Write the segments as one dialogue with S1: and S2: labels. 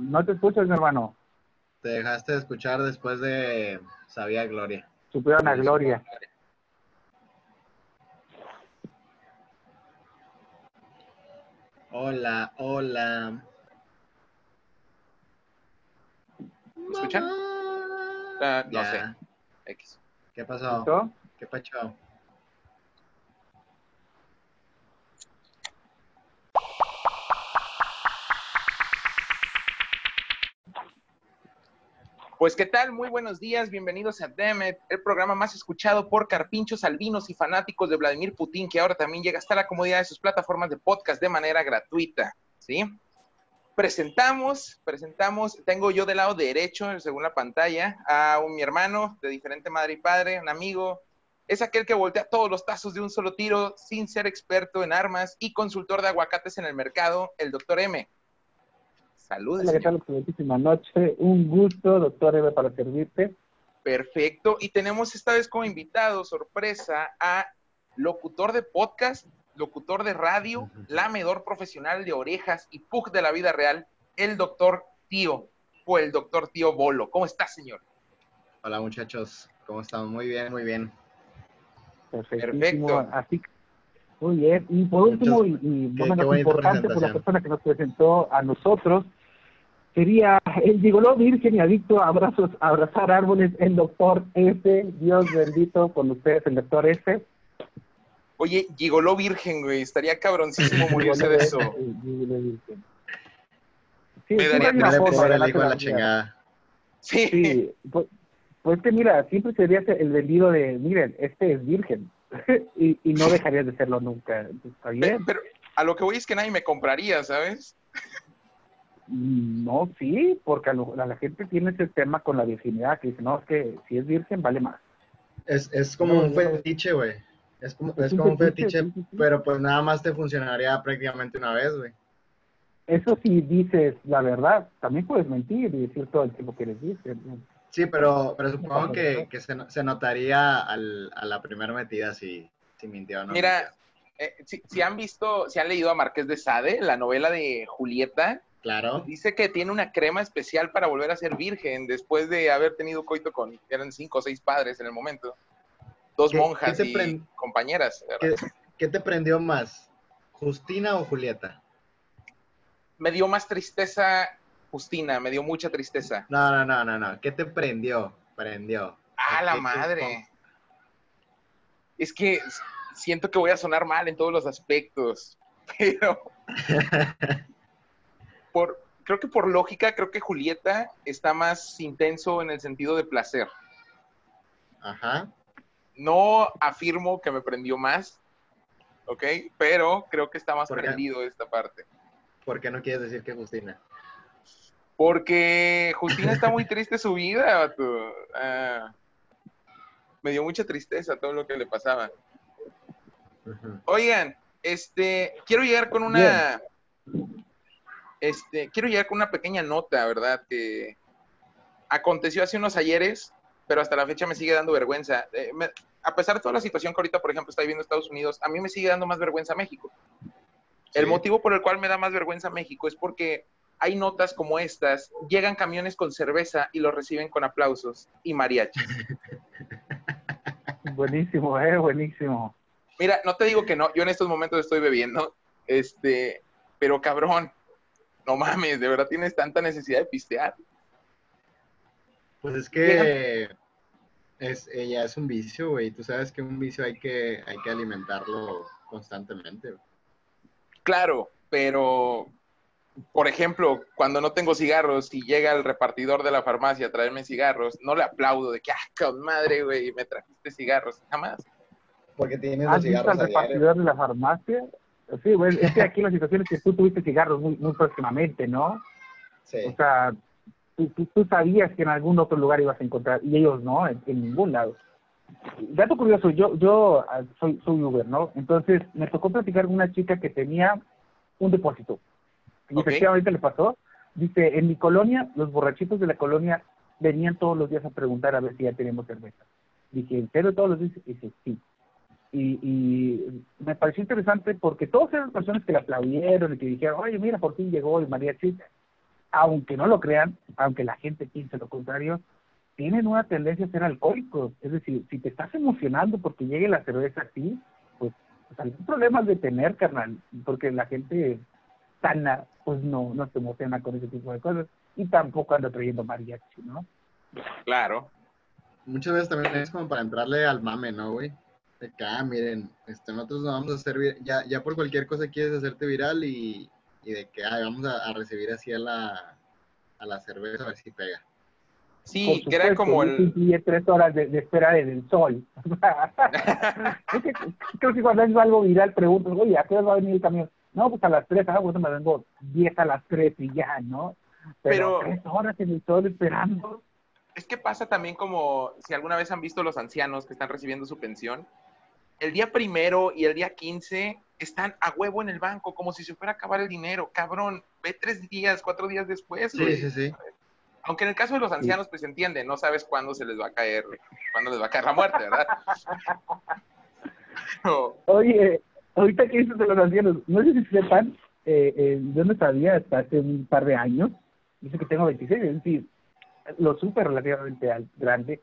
S1: No te escuchas, mi hermano.
S2: Te dejaste de escuchar después de Sabía Gloria.
S1: Supieron a Gloria.
S2: Hola, hola.
S3: ¿Me escuchan? Ah, no
S2: Ya.
S3: sé. X.
S2: ¿Qué pasó?
S1: ¿Listo?
S2: ¿Qué pacho?
S3: Pues qué tal, muy buenos días, bienvenidos a Demet, el programa más escuchado por carpinchos albinos y fanáticos de Vladimir Putin, que ahora también llega hasta la comodidad de sus plataformas de podcast de manera gratuita, ¿sí? Presentamos, presentamos, tengo yo del lado derecho, según la pantalla, a un mi hermano de diferente madre y padre, un amigo, es aquel que voltea todos los tazos de un solo tiro sin ser experto en armas y consultor de aguacates en el mercado, el doctor M. Saludos.
S1: Hola, ¿qué tal? Excelentísima noche. Un gusto, doctor Eve, para servirte.
S3: Perfecto. Y tenemos esta vez como invitado, sorpresa, a locutor de podcast, locutor de radio, lamedor profesional de orejas y pug de la vida real, el doctor Tío, o el doctor Tío Bolo. ¿Cómo está, señor?
S2: Hola muchachos, ¿cómo están? Muy bien, muy bien.
S3: Perfecto.
S1: Así que, muy bien. Y por último, y, y
S2: qué-
S1: importante, por la persona que nos presentó a nosotros, sería el gigoló virgen y adicto a abrazos, a abrazar árboles, el doctor F. Dios bendito con ustedes, el doctor F.
S3: Oye, gigoló virgen, güey. Estaría cabroncísimo morirse de eso.
S1: Sí,
S3: Me daría
S1: una foto,
S2: a la
S1: la-
S2: chingada.
S3: Sí.
S1: Sí, pues, pues que mira, siempre serías el vendido de, miren, este es virgen. y, y no dejarías de serlo nunca. Está bien.
S3: Pero a lo que voy es que nadie me compraría, ¿sabes?
S1: Mm, No, sí, porque a, lo- a la gente tiene ese tema con la virginidad, que dice, no, es que si es virgen vale más.
S2: Es, es como
S1: No,
S2: un fetiche, güey. Es como,
S1: Es
S2: como un
S1: fetiche,
S2: pero pues nada más te funcionaría prácticamente una vez, güey.
S1: Eso sí dices la verdad, también puedes mentir y decir todo el tiempo que eres virgen. ¿no?
S2: Sí, pero, pero supongo que, que se, se notaría al, a la primera metida si, si mintió o no.
S3: Mira, eh, si, si han visto, si han leído a Marqués de Sade, la novela de Julieta,
S2: Claro.
S3: Dice que tiene una crema especial para volver a ser virgen después de haber tenido coito con, eran cinco o seis padres en el momento. Dos
S2: ¿Qué-
S3: monjas
S2: qué
S3: y compañeras.
S2: ¿Qué, qué te prendió más? ¿Justina o Julieta?
S3: Me dio más tristeza Justina, me dio mucha tristeza.
S2: No, no, no, no, no. ¿Qué te prendió? Prendió.
S3: ¡Ah, la
S2: ¿Qué- qué-
S3: madre! Es que siento que voy a sonar mal en todos los aspectos, pero por, creo que por lógica, creo que Julieta está más intenso en el sentido de placer.
S2: Ajá.
S3: No afirmo que me prendió más, ¿ok? Pero creo que está más prendido esta parte.
S2: ¿Por qué no quieres decir que Justina?
S3: Porque Justina está muy triste su vida. Ah, me dio mucha tristeza todo lo que le pasaba. Oigan, este, quiero llegar con una, este, quiero llegar con una pequeña nota, ¿verdad? Que aconteció hace unos ayeres, pero hasta la fecha me sigue dando vergüenza. Eh, me- a pesar de toda la situación que ahorita, por ejemplo, está viviendo Estados Unidos, a mí me sigue dando más vergüenza México. El
S2: Sí.
S3: motivo por el cual me da más vergüenza México es porque hay notas como estas, llegan camiones con cerveza y los reciben con aplausos y mariachis.
S1: Buenísimo, eh, buenísimo.
S3: Mira, no te digo que no, yo en estos momentos estoy bebiendo, este, pero cabrón, no mames, de verdad tienes tanta necesidad de pistear.
S2: Pues es que es, ella es un vicio, güey. Tú sabes que un vicio hay que, hay que alimentarlo constantemente.
S3: Claro, pero, por ejemplo, cuando no tengo cigarros y llega el repartidor de la farmacia a traerme cigarros, no le aplaudo de que, ah, con madre, güey, me trajiste cigarros, jamás.
S2: Porque tienes
S1: ¿Has
S2: los
S1: visto al repartidor de la farmacia? Sí, güey, es que aquí la situación es que tú tuviste cigarros muy, muy próximamente, ¿no?
S2: Sí.
S1: O sea, tú, tú, tú sabías que en algún otro lugar ibas a encontrar, y ellos no, en, en ningún lado. Dato curioso, yo yo ah, soy, soy Uber, ¿no? Entonces me tocó platicar con una chica que tenía un depósito. Y
S3: Ok.
S1: efectivamente le pasó. Dice, en mi colonia, los borrachitos de la colonia venían todos los días a preguntar a ver si ya tenemos cerveza. Dije, ¿en serio todos los días? Y dice, sí. Y, y me pareció interesante porque todos eran personas que le aplaudieron y que dijeron, oye, mira, por fin llegó el mariachi. aunque no lo crean, aunque la gente piense lo contrario, tienen una tendencia a ser alcohólicos. Es decir, si te estás emocionando porque llegue la cerveza así, pues, pues algún problema de tener, carnal, porque la gente sana, pues no, no se emociona con ese tipo de cosas y tampoco anda trayendo mariachi, ¿no?
S3: Claro.
S2: Muchas veces también es como para entrarle al mame, ¿no, güey? De que, ah, miren, este, nosotros nos vamos a hacer, ya, ya por cualquier cosa quieres hacerte viral y, y de que, ah, vamos a, recibir así a la, a la cerveza a ver si pega.
S3: Sí, que era como el...
S1: Y tres horas de, de espera en el sol. creo que cuando es algo viral pregunto, oye, ¿a qué hora va a venir el camión? No, pues a las tres, ah, pues me vengo diez a las tres y ya, ¿no? Pero, Pero tres horas en el sol esperando
S3: es que pasa también como si alguna vez han visto los ancianos que están recibiendo su pensión, el día primero y el día quince están a huevo en el banco, como si se fuera a acabar el dinero. Cabrón, ve tres días, cuatro días después.
S2: Sí, sí, sí.
S3: Aunque en el caso de los ancianos, pues se entiende, no sabes cuándo se les va a caer, cuándo les va a caer la muerte, ¿verdad?
S1: Oye, ahorita que dices de los ancianos, no sé si sepan, eh, eh, yo no sabía hasta hace un par de años, dice que tengo 26, es decir, lo súper relativamente grande,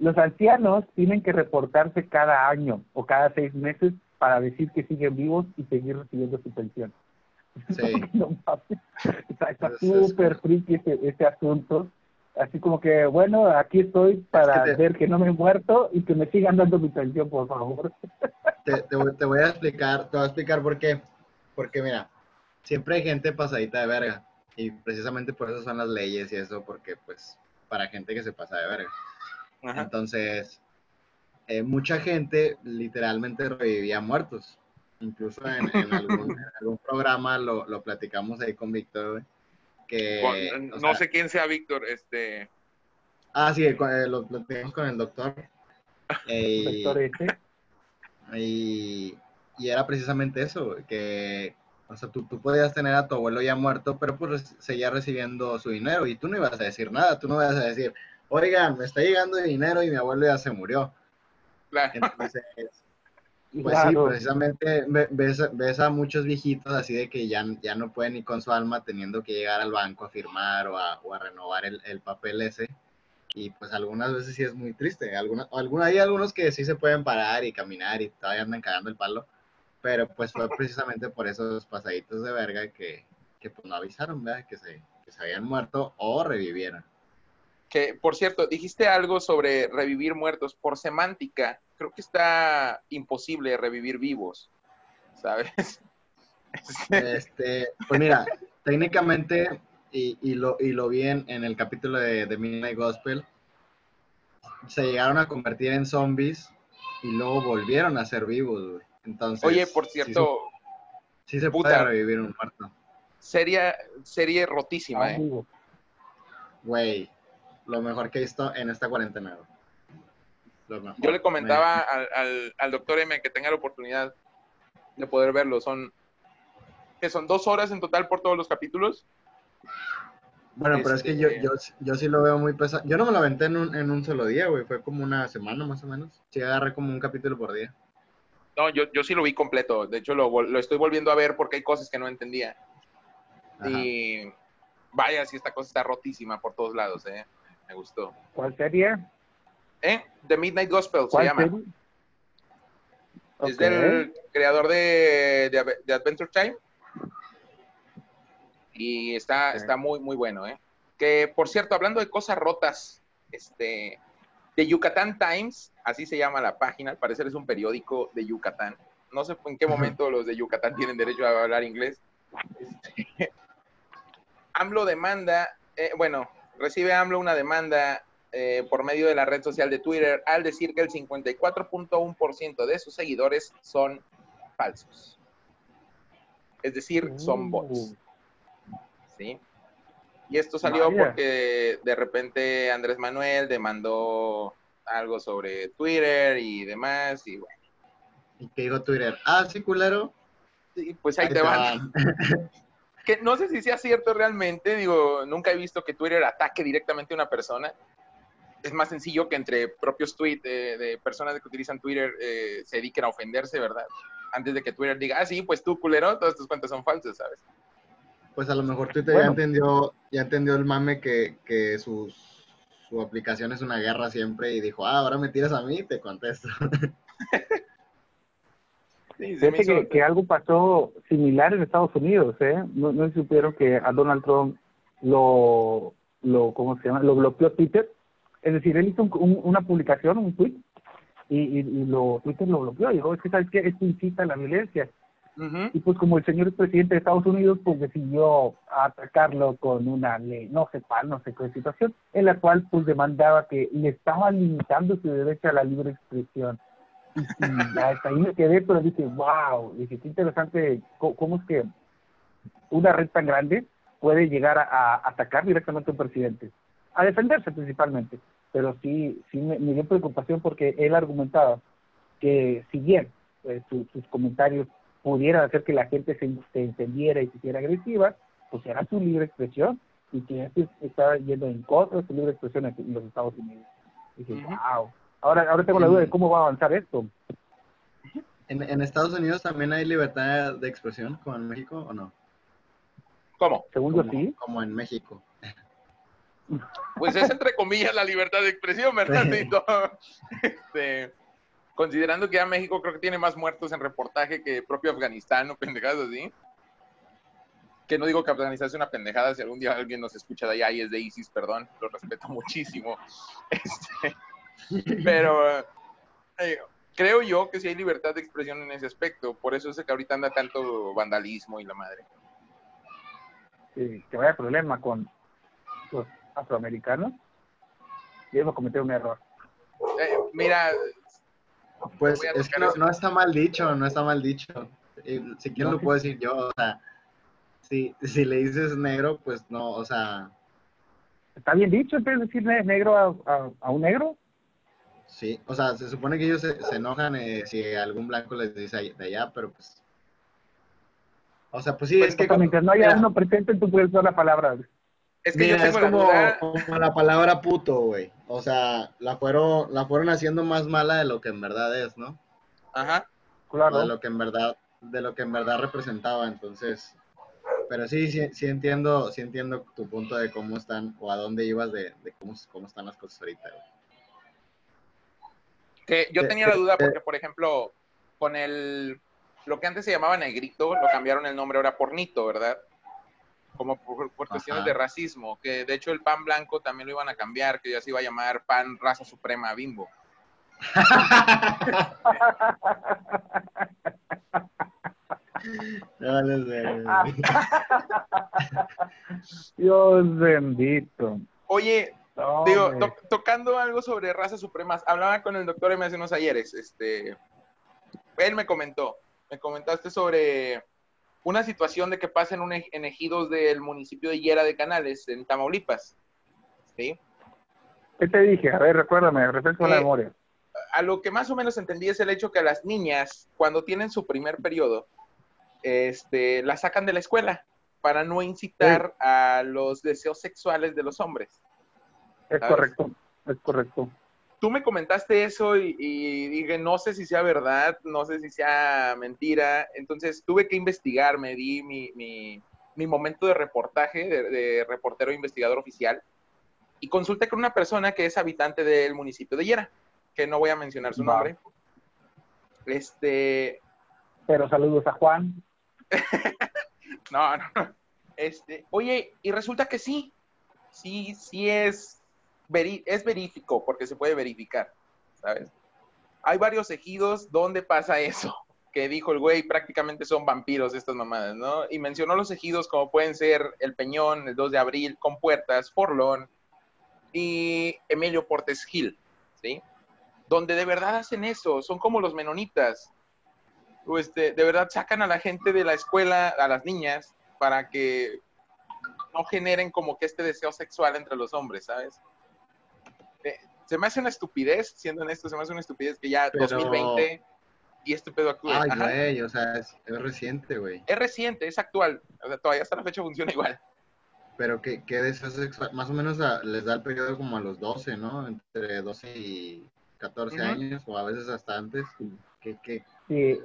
S1: los ancianos tienen que reportarse cada año o cada seis meses para decir que siguen vivos y seguir recibiendo su pensión.
S2: Sí.
S1: está súper friki este, este, asunto. Así como que, bueno, aquí estoy para ver que no me he muerto y que me sigan dando mi pensión, por favor.
S2: Te, te, voy a explicar, te voy a explicar por qué. Porque mira, siempre hay gente pasadita de verga. Y precisamente por eso son las leyes y eso, porque pues para gente que se pasa de verga. Entonces, eh, mucha gente literalmente revivía muertos. Incluso en, algún, programa lo, lo, platicamos ahí con Víctor,
S3: Que, no sé quién sea Víctor, este...
S2: Ah, sí, eh, lo platicamos con el doctor.
S1: Eh,
S2: y, y, era precisamente eso, que o sea, tú, tú podías tener a tu abuelo ya muerto, pero pues seguía recibiendo su dinero y tú no ibas a decir nada, tú no ibas a decir, oigan, me está llegando dinero y mi abuelo ya se murió. Entonces, pues sí, precisamente ves, a muchos viejitos así de que ya, ya no pueden ni con su alma teniendo que llegar al banco a firmar o a, o a renovar el, el, papel ese. Y pues algunas veces sí es muy triste. Alguna, alguna, hay algunos que sí se pueden parar y caminar y todavía andan cagando el palo pero pues fue precisamente por esos pasaditos de verga que, que pues no avisaron, ¿verdad? Que se, que se habían muerto o revivieron.
S3: Que, por cierto, dijiste algo sobre revivir muertos. Por semántica, creo que está imposible revivir vivos, ¿sabes?
S2: Este, pues mira, técnicamente, y, y, lo, y lo vi en, el capítulo de, de Midnight Gospel, se llegaron a convertir en zombies y luego volvieron a ser vivos, güey. Entonces,
S3: Oye, por cierto,
S2: sí, se, puede revivir un muerto.
S3: Serie, serie rotísima, ¿eh?
S2: Güey, lo mejor que he visto en esta cuarentena.
S3: Yo le comentaba al, al, doctor M que tenga la oportunidad de poder verlo. Son, que son dos horas en total por todos los capítulos.
S2: Bueno, pero es que yo, este, yo, yo, sí lo veo muy pesado. Yo no me lo aventé en un, en un solo día, güey. Fue como una semana más o menos. Sí, agarré como un capítulo por día.
S3: No, yo, yo sí lo vi completo. De hecho, lo, lo estoy volviendo a ver porque hay cosas que no entendía. Y vaya, si esta cosa está rotísima por todos lados, ¿eh? Me gustó.
S1: ¿Cuál serie?
S3: ¿Eh? The Midnight Gospel se llama. Es del creador de, de, Adventure Time. Y está, está muy, muy bueno, ¿eh? Que, por cierto, hablando de cosas rotas, este, de Yucatán Times, así se llama la página, al parecer es un periódico de Yucatán. No sé en qué momento los de Yucatán tienen derecho a hablar inglés. Este, AMLO demanda, eh, bueno, recibe AMLO una demanda eh, por medio de la red social de Twitter al decir que el 54.1% de sus seguidores son falsos. Es decir, son bots. Uh. ¿Sí? Y esto salió porque de repente Andrés Manuel demandó algo sobre Twitter y demás, y bueno.
S2: ¿Y qué dijo Twitter? Ah, sí, culero.
S3: Sí, pues ahí, te, van. que no sé si sea cierto realmente, digo, nunca he visto que Twitter ataque directamente a una persona. Es más sencillo que entre propios tweets de, personas que utilizan Twitter eh, se dediquen a ofenderse, ¿verdad? Antes de que Twitter diga, ah, sí, pues tú, culero, todas tus cuentas son falsas, ¿sabes?
S2: Pues a lo mejor Twitter ya entendió, ya entendió el mame que, que su aplicación es una guerra siempre y dijo, ah, ahora me tiras a mí, te contesto.
S1: Sí, que, que, algo pasó similar en Estados Unidos, ¿eh? No, no supieron que a Donald Trump lo, lo, ¿cómo se llama? Lo bloqueó Twitter. Es decir, él hizo una publicación, un tweet, y, y, lo, Twitter lo bloqueó. Y dijo, es que, ¿sabes qué? Esto incita a la violencia. Y pues como el señor es presidente de Estados Unidos, pues decidió atacarlo con una ley, no sé cuál, no sé qué situación, en la cual pues demandaba que le estaba limitando su derecho a la libre expresión. Y, hasta ahí me quedé, pero dije, wow, dije, qué interesante cómo, es que una red tan grande puede llegar a, atacar directamente a un presidente, a defenderse principalmente. Pero sí, sí me, dio preocupación porque él argumentaba que si bien eh, sus comentarios pudieran hacer que la gente se, entendiera y se hiciera agresiva, pues era su libre expresión y que estaba yendo en contra de su libre expresión en los Estados Unidos. dije, wow. Ahora, ahora tengo la duda de cómo va a avanzar esto.
S2: ¿En, ¿En Estados Unidos también hay libertad de expresión como en México o no?
S3: ¿Cómo?
S1: Según
S2: yo
S1: sí.
S2: Como en México.
S3: Pues es entre comillas la libertad de expresión, ¿verdad? Este, considerando que ya México creo que tiene más muertos en reportaje que propio Afganistán o pendejadas así. Que no digo que Afganistán es una pendejada, si algún día alguien nos escucha de allá y es de ISIS, perdón, lo respeto muchísimo. Este, pero eh, creo yo que sí hay libertad de expresión en ese aspecto, por eso es que ahorita anda tanto vandalismo y la madre.
S1: Sí, que vaya problema con los afroamericanos, y hemos cometido un error.
S3: Eh, mira,
S2: pues es que no, está mal dicho, no está mal dicho. Si quieren lo puedo decir yo, o sea, si, si le dices negro, pues no, o sea...
S1: Está bien dicho, entonces decir negro a, a, un negro.
S2: Sí, o sea, se supone que ellos se, enojan eh, si algún blanco les dice de allá, pero pues... O sea, pues sí,
S1: pues
S2: es que...
S1: Mientras no haya uno presente, tú puedes usar la palabra.
S2: Es que yo tengo es como, la como la palabra puto, güey. O sea, la fueron, la fueron haciendo más mala de lo que en verdad es, ¿no?
S3: Ajá.
S2: Claro. De lo que en verdad, de lo que en verdad representaba, entonces. Pero sí, sí, sí entiendo, sí entiendo tu punto de cómo están, o a dónde ibas de, cómo, cómo están las cosas ahorita, güey.
S3: Que yo tenía la duda porque, por ejemplo, con el, lo que antes se llamaba negrito, lo cambiaron el nombre ahora por nito, ¿verdad? como por, cuestiones de racismo, que de hecho el pan blanco también lo iban a cambiar, que ya se iba a llamar pan raza suprema bimbo.
S1: Dios bendito.
S3: Oye, digo, tocando algo sobre razas supremas, hablaba con el doctor M hace unos ayeres, este, él me comentó, me comentaste sobre una situación de que pasa en, un, en ejidos del municipio de Hiera de Canales, en Tamaulipas. ¿Sí?
S1: ¿Qué te dije? A ver, recuérdame, refresco la memoria.
S3: A lo que más o menos entendí es el hecho que a las niñas, cuando tienen su primer periodo, este, las sacan de la escuela para no incitar a los deseos sexuales de los hombres.
S1: Es correcto, es correcto
S3: tú me comentaste eso y, dije, no sé si sea verdad, no sé si sea mentira. Entonces tuve que investigar, me di mi, mi, momento de reportaje, de, reportero investigador oficial, y consulté con una persona que es habitante del municipio de Yera, que no voy a mencionar su nombre. Este.
S1: Pero saludos a Juan.
S3: no, no. Este, oye, y resulta que sí, sí, sí es es verífico porque se puede verificar, ¿sabes? Hay varios ejidos donde pasa eso, que dijo el güey, prácticamente son vampiros estas mamadas, ¿no? Y mencionó los ejidos como pueden ser El Peñón, el 2 de abril, con puertas, Forlón y Emilio Portes Gil, ¿sí? Donde de verdad hacen eso, son como los menonitas. Este, de verdad sacan a la gente de la escuela, a las niñas, para que no generen como que este deseo sexual entre los hombres, ¿sabes? Se me hace una estupidez, siendo honesto, se me hace una estupidez que ya 2020 y este pedo actúe.
S2: Ay, güey, o sea, es, reciente, güey.
S3: Es reciente, es actual. O sea, todavía hasta la fecha funciona igual.
S2: Pero que, que deseo sexual, más o menos les da el periodo como a los 12, ¿no? Entre 12 y 14 años, o a veces hasta antes. Que, que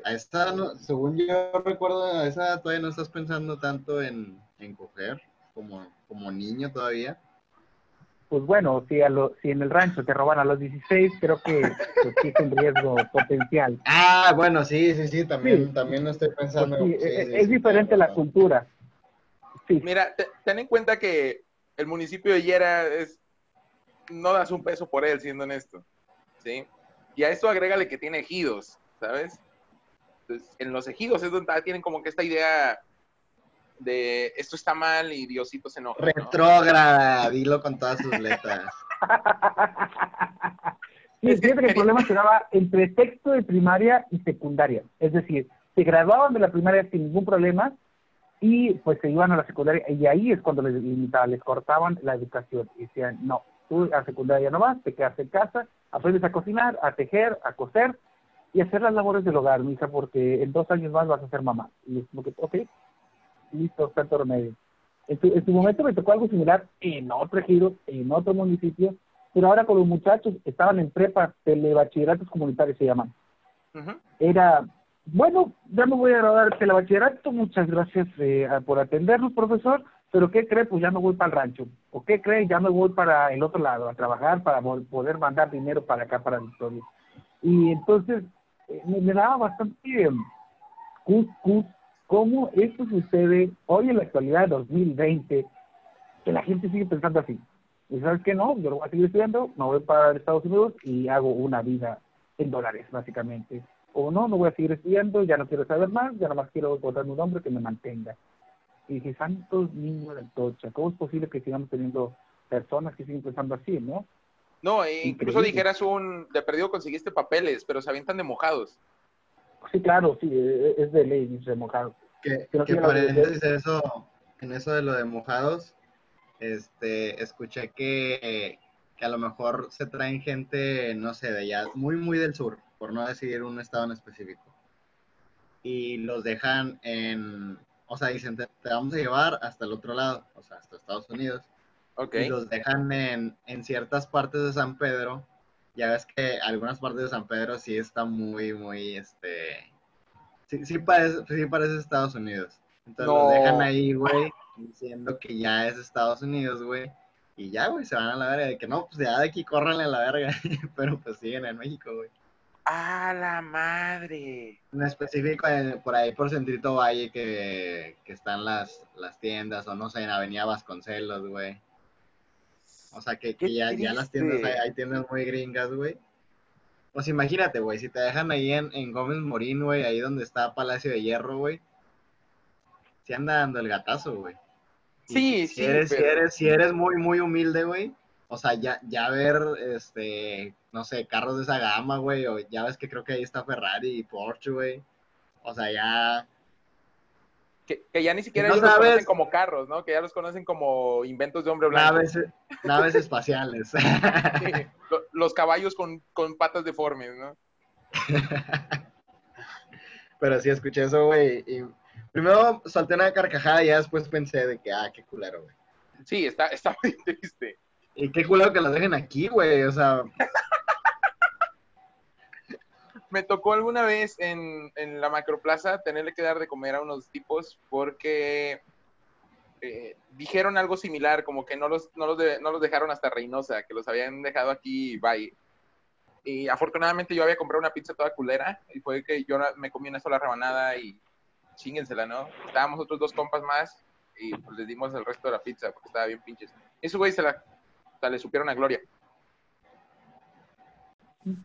S2: a esta, no, según yo recuerdo, a esa todavía no estás pensando tanto en, en coger como, como niño todavía.
S1: Pues bueno, si, a lo, si en el rancho te roban a los 16, creo que pues, sí es un riesgo potencial.
S2: Ah, bueno, sí, sí, sí, también, también lo estoy pensando.
S1: Pues sí,
S2: Sí,
S1: es,
S2: sí,
S1: es
S2: sí,
S1: diferente la
S2: claro.
S1: cultura. Sí,
S3: Mira, te- ten en cuenta que el municipio de Yera es, no das un peso por él, siendo honesto, ¿sí? Y a esto agrégale que tiene ejidos, ¿sabes? Entonces, en los ejidos es donde tienen como que esta idea de esto está mal y Diosito se enoja, ¿no?
S2: Retrógrada, dilo con todas sus letras.
S1: Sí,
S3: Es que
S1: el
S3: quería-
S1: problema se daba entre sexto de primaria y secundaria. Es decir, se graduaban de la primaria sin ningún problema y pues se iban a la secundaria y ahí es cuando les limitaban, les cortaban la educación y decían, no, tú a secundaria no vas, te quedas en casa, aprendes a cocinar, a tejer, a coser y a hacer las labores del hogar, mija, porque en dos años más vas a ser mamá. Y es como que, ok, listo, tanto remedio. En su, en su momento me tocó algo similar en otro ejido, en otro municipio, pero ahora con los muchachos estaban en prepa, telebachilleratos comunitarios se llaman.
S3: Ujú.
S1: Era, bueno, ya me voy a graduar telebachillerato, muchas gracias eh, por atendernos, profesor, pero ¿qué cree? Pues ya me voy para el rancho. ¿O qué cree? Ya me voy para el otro lado a trabajar para poder mandar dinero para acá, para Victoria. Y entonces eh, me, me daba bastante eh, cus, cus, cómo esto sucede hoy en la actualidad 2020, que la gente sigue pensando así. Y sabes que no, yo lo voy a seguir estudiando, me voy para Estados Unidos y hago una vida en dólares, básicamente. O no, no voy a seguir estudiando, ya no quiero saber más, ya nomás quiero encontrar un hombre que me mantenga. Y dije, santos niños del tocha, ¿cómo es posible que sigamos teniendo personas que siguen pensando así, no?
S3: No, e incluso
S1: Increíble.
S3: dijeras un, de perdido conseguiste papeles, pero se avientan de mojados.
S1: Sí, claro, sí, eh, es de ley, dice mojado.
S2: Que,
S1: Creo
S2: que eso, en eso de lo de mojados, este, escuché que, que a lo mejor se traen gente, no sé, de allá, muy, muy del sur, por no decir un estado en específico. Y los dejan en, o sea, dicen, te, te vamos a llevar hasta el otro lado, o sea, hasta Estados Unidos.
S3: Ok.
S2: Y los dejan en, en ciertas partes de San Pedro. Ya ves que algunas partes de San Pedro sí está muy, muy, este... Sí, sí parece, sí parece Estados Unidos. Entonces
S3: No.
S2: los dejan ahí, güey, diciendo que ya es Estados Unidos, güey. Y ya, güey, se van a la verga. De que no, pues ya de aquí córranle a la verga. Pero pues siguen en México, güey.
S3: ¡A la madre!
S2: En específico, por ahí por Centrito Valle, que, que están las, las tiendas, o no sé, en Avenida Vasconcelos, güey. O sea, que, que ya, ya las tiendas, hay, hay tiendas muy gringas, güey. Pues imagínate, güey, si te dejan ahí en, en Gómez Morín, güey, ahí donde está Palacio de Hierro, güey. Si anda dando el gatazo, güey.
S3: Sí,
S2: si
S3: sí,
S2: Eres, si, eres, si eres muy, muy humilde, güey. O sea, ya, ya ver, este, no sé, carros de esa gama, güey. O ya ves que creo que ahí está Ferrari y Porsche, güey. O sea, ya...
S3: Que, que ya ni siquiera
S2: No
S3: ellos los conocen como carros, ¿no? Que ya los conocen como inventos de hombre blanco.
S2: Naves, naves espaciales.
S3: Sí, lo- los caballos con, con patas deformes, ¿no?
S2: Pero sí escuché eso, güey. Y primero solté una carcajada y ya después pensé de que, ah, qué culero, güey.
S3: Sí, está, está muy triste.
S2: Y qué culero que los dejen aquí, güey. O sea,
S3: Me tocó alguna vez en, en la macroplaza tenerle que dar de comer a unos tipos porque eh, dijeron algo similar, como que no los, dejaron hasta Reynosa, que los habían dejado aquí, bye. Y afortunadamente yo había comprado una pizza toda culera y fue que yo me comí una sola rebanada y chíngensela, ¿no? Estábamos otros dos compas más y pues les dimos el resto de la pizza porque estaba bien pinches. Eso, güey, se la, le supieron a Gloria.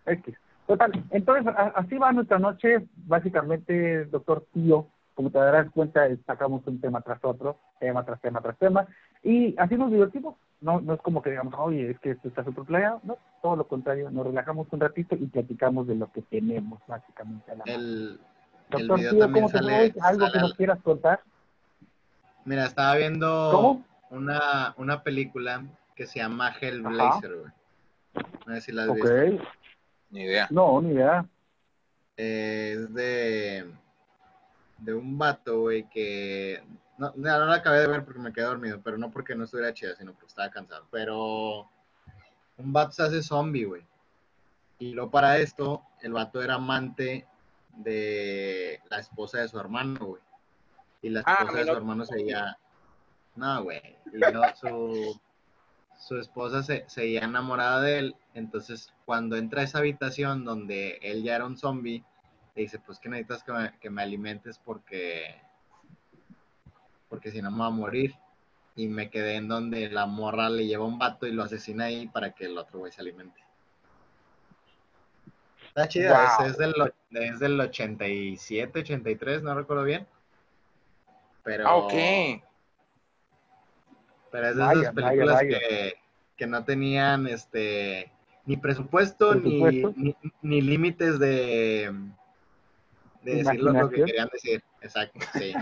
S1: X. Total, entonces así va nuestra noche, básicamente, doctor Tío, como te darás cuenta, sacamos un tema tras otro, tema tras tema tras tema, y así nos divertimos, no, no es como que digamos, oye, es que esto está súper playado, no, todo lo contrario, nos relajamos un ratito y platicamos de lo que tenemos, básicamente. A la
S2: el, el
S1: doctor
S2: video
S1: Tío, ¿cómo te
S2: sale.
S1: hoy? ¿Algo
S2: sale
S1: que
S2: al-
S1: nos quieras contar?
S2: Mira, estaba viendo
S1: ¿Cómo?
S2: Una, una película que se llama Hellblazer, güey. No sé si la has visto.
S3: Ni idea.
S1: no, ni idea.
S2: Eh, es de, de un vato, güey, que... No, no, no la acabé de ver porque me quedé dormido, pero no porque no estuviera chida, sino porque estaba cansado. Pero un vato se hace zombie, güey. Y luego para esto, el vato era amante de la esposa de su hermano, güey. Y la
S3: Ah,
S2: esposa de su
S3: no-
S2: hermano se veía... No, güey. Y no, su, su esposa se seguía enamorada de él. Entonces, cuando entra a esa habitación donde él ya era un zombie, le dice, pues que necesitas que me, que me alimentes porque, porque si no me va a morir. Y me quedé en donde la morra le lleva un vato y lo asesina ahí para que el otro güey se alimente. Está chida,
S1: Wow.
S2: es, es del, es del 87, 83, no recuerdo bien. Pero,
S3: Ah, ok.
S2: Pero es de
S1: Vaya,
S2: esas películas
S1: vaya.
S2: Que, que no tenían este ni presupuesto, ni-
S1: ¿Presupuesto?
S2: ni, ni límites de, de decir lo, que querían decir. Exacto, sí.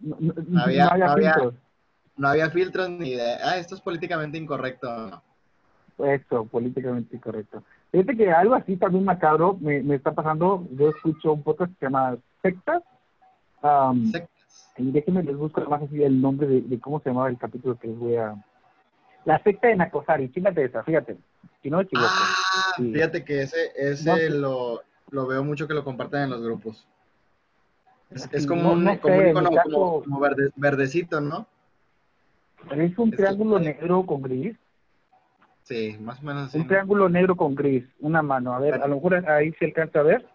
S1: No, no-
S2: No había-
S1: no había
S2: no había-
S1: filtros.
S2: No había filtros ni de, ah, esto es políticamente incorrecto.
S1: Eso, políticamente incorrecto. Fíjate que algo así también macabro me, me está pasando. Yo escucho un podcast que se llama Sectas.
S2: Sectas.
S1: Y déjenme les busco más así el nombre de, de cómo se llamaba el capítulo que les voy a... La secta de Nacosari, chingate esa, fíjate. Si no equivoco.
S2: Ah,
S1: Sí.
S2: fíjate que ese, ese
S1: No
S2: lo, lo veo mucho que lo comparten en los grupos. Es, es
S1: Sí,
S2: como
S1: no-
S2: un,
S1: no
S2: como
S1: sé,
S2: un icono como, verde- verdecito, ¿no?
S1: Es un
S2: Es-
S1: triángulo negro con gris.
S2: Sí, más o menos así.
S1: Un triángulo negro con gris. Una mano. A ver, a lo mejor ahí se alcanza a ver.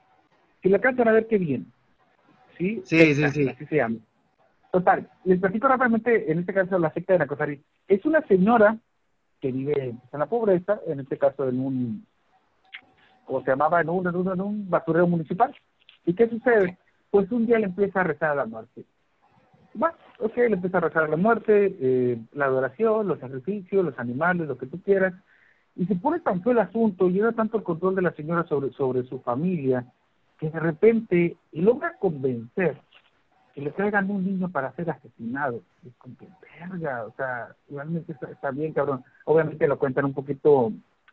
S1: Si le alcanzan a ver, qué bien. ¿Sí?
S2: Sí, sí, sí.
S1: Así se llama. Total, les platico rápidamente, en este caso, la secta de Nacosari. Es una señora que vive en la pobreza, en este caso en un, como se llamaba, en un, en un, en un basurero municipal. ¿Y qué sucede? Pues un día le empieza a rezar a la muerte. Bueno, ok, le empieza a rezar a la muerte, eh, la adoración, los sacrificios, los animales, lo que tú quieras. Y se pone tan feo el asunto, y era tanto el control de la señora sobre, sobre su familia, que de repente logra convencer que le traigan un niño para ser asesinado. Es como que, verga, o sea, realmente está, bien, cabrón. Obviamente lo cuentan un poquito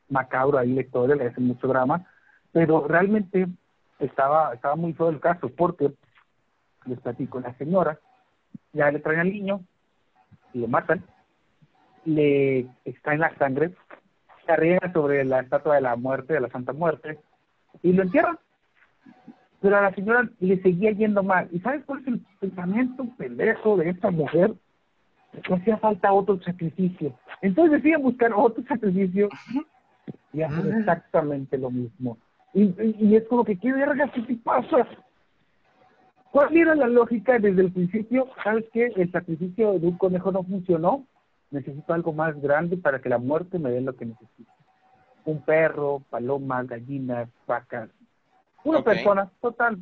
S1: macabro ahí la historia, le hacen mucho drama, pero realmente estaba, estaba muy feo el caso, porque les platico, la señora ya le traen al niño, lo matan, le extraen la sangre, se sobre la estatua de la muerte, de la Santa Muerte, y lo entierran. Pero a la señora le seguía yendo mal. ¿Y sabes cuál es el pensamiento pendejo de esta mujer? Que hacía falta otro sacrificio. Entonces deciden buscar otro sacrificio y hacen exactamente lo mismo. Y, y, y es como que, ¿qué verga qué te pasa? ¿Cuál era la lógica desde el principio? ¿Sabes qué? El sacrificio de un conejo no funcionó. Necesito algo más grande para que la muerte me dé lo que necesito. Un perro, palomas, gallinas, vacas. Una
S3: Ok.
S1: persona, total.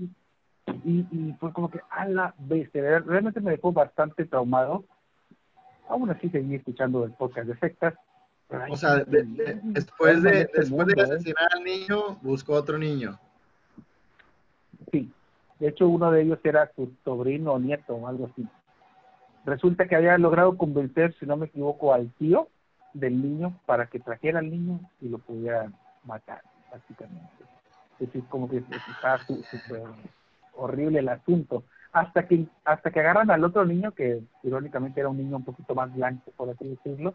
S1: Y, y fue como que a la bestia. Realmente me dejó bastante traumado. Aún así seguí escuchando el podcast de sectas. ay,
S2: O sea, de- de- después, de, después de asesinar al niño, buscó otro niño.
S1: Sí, de hecho uno de ellos era su sobrino o nieto o algo así. Resulta que había logrado convencer, si no me equivoco, al tío del niño para que trajera al niño y lo pudiera matar, prácticamente. Es decir, como que súper horrible el asunto. Hasta que hasta que agarran al otro niño, que irónicamente era un niño un poquito más blanco, por así decirlo,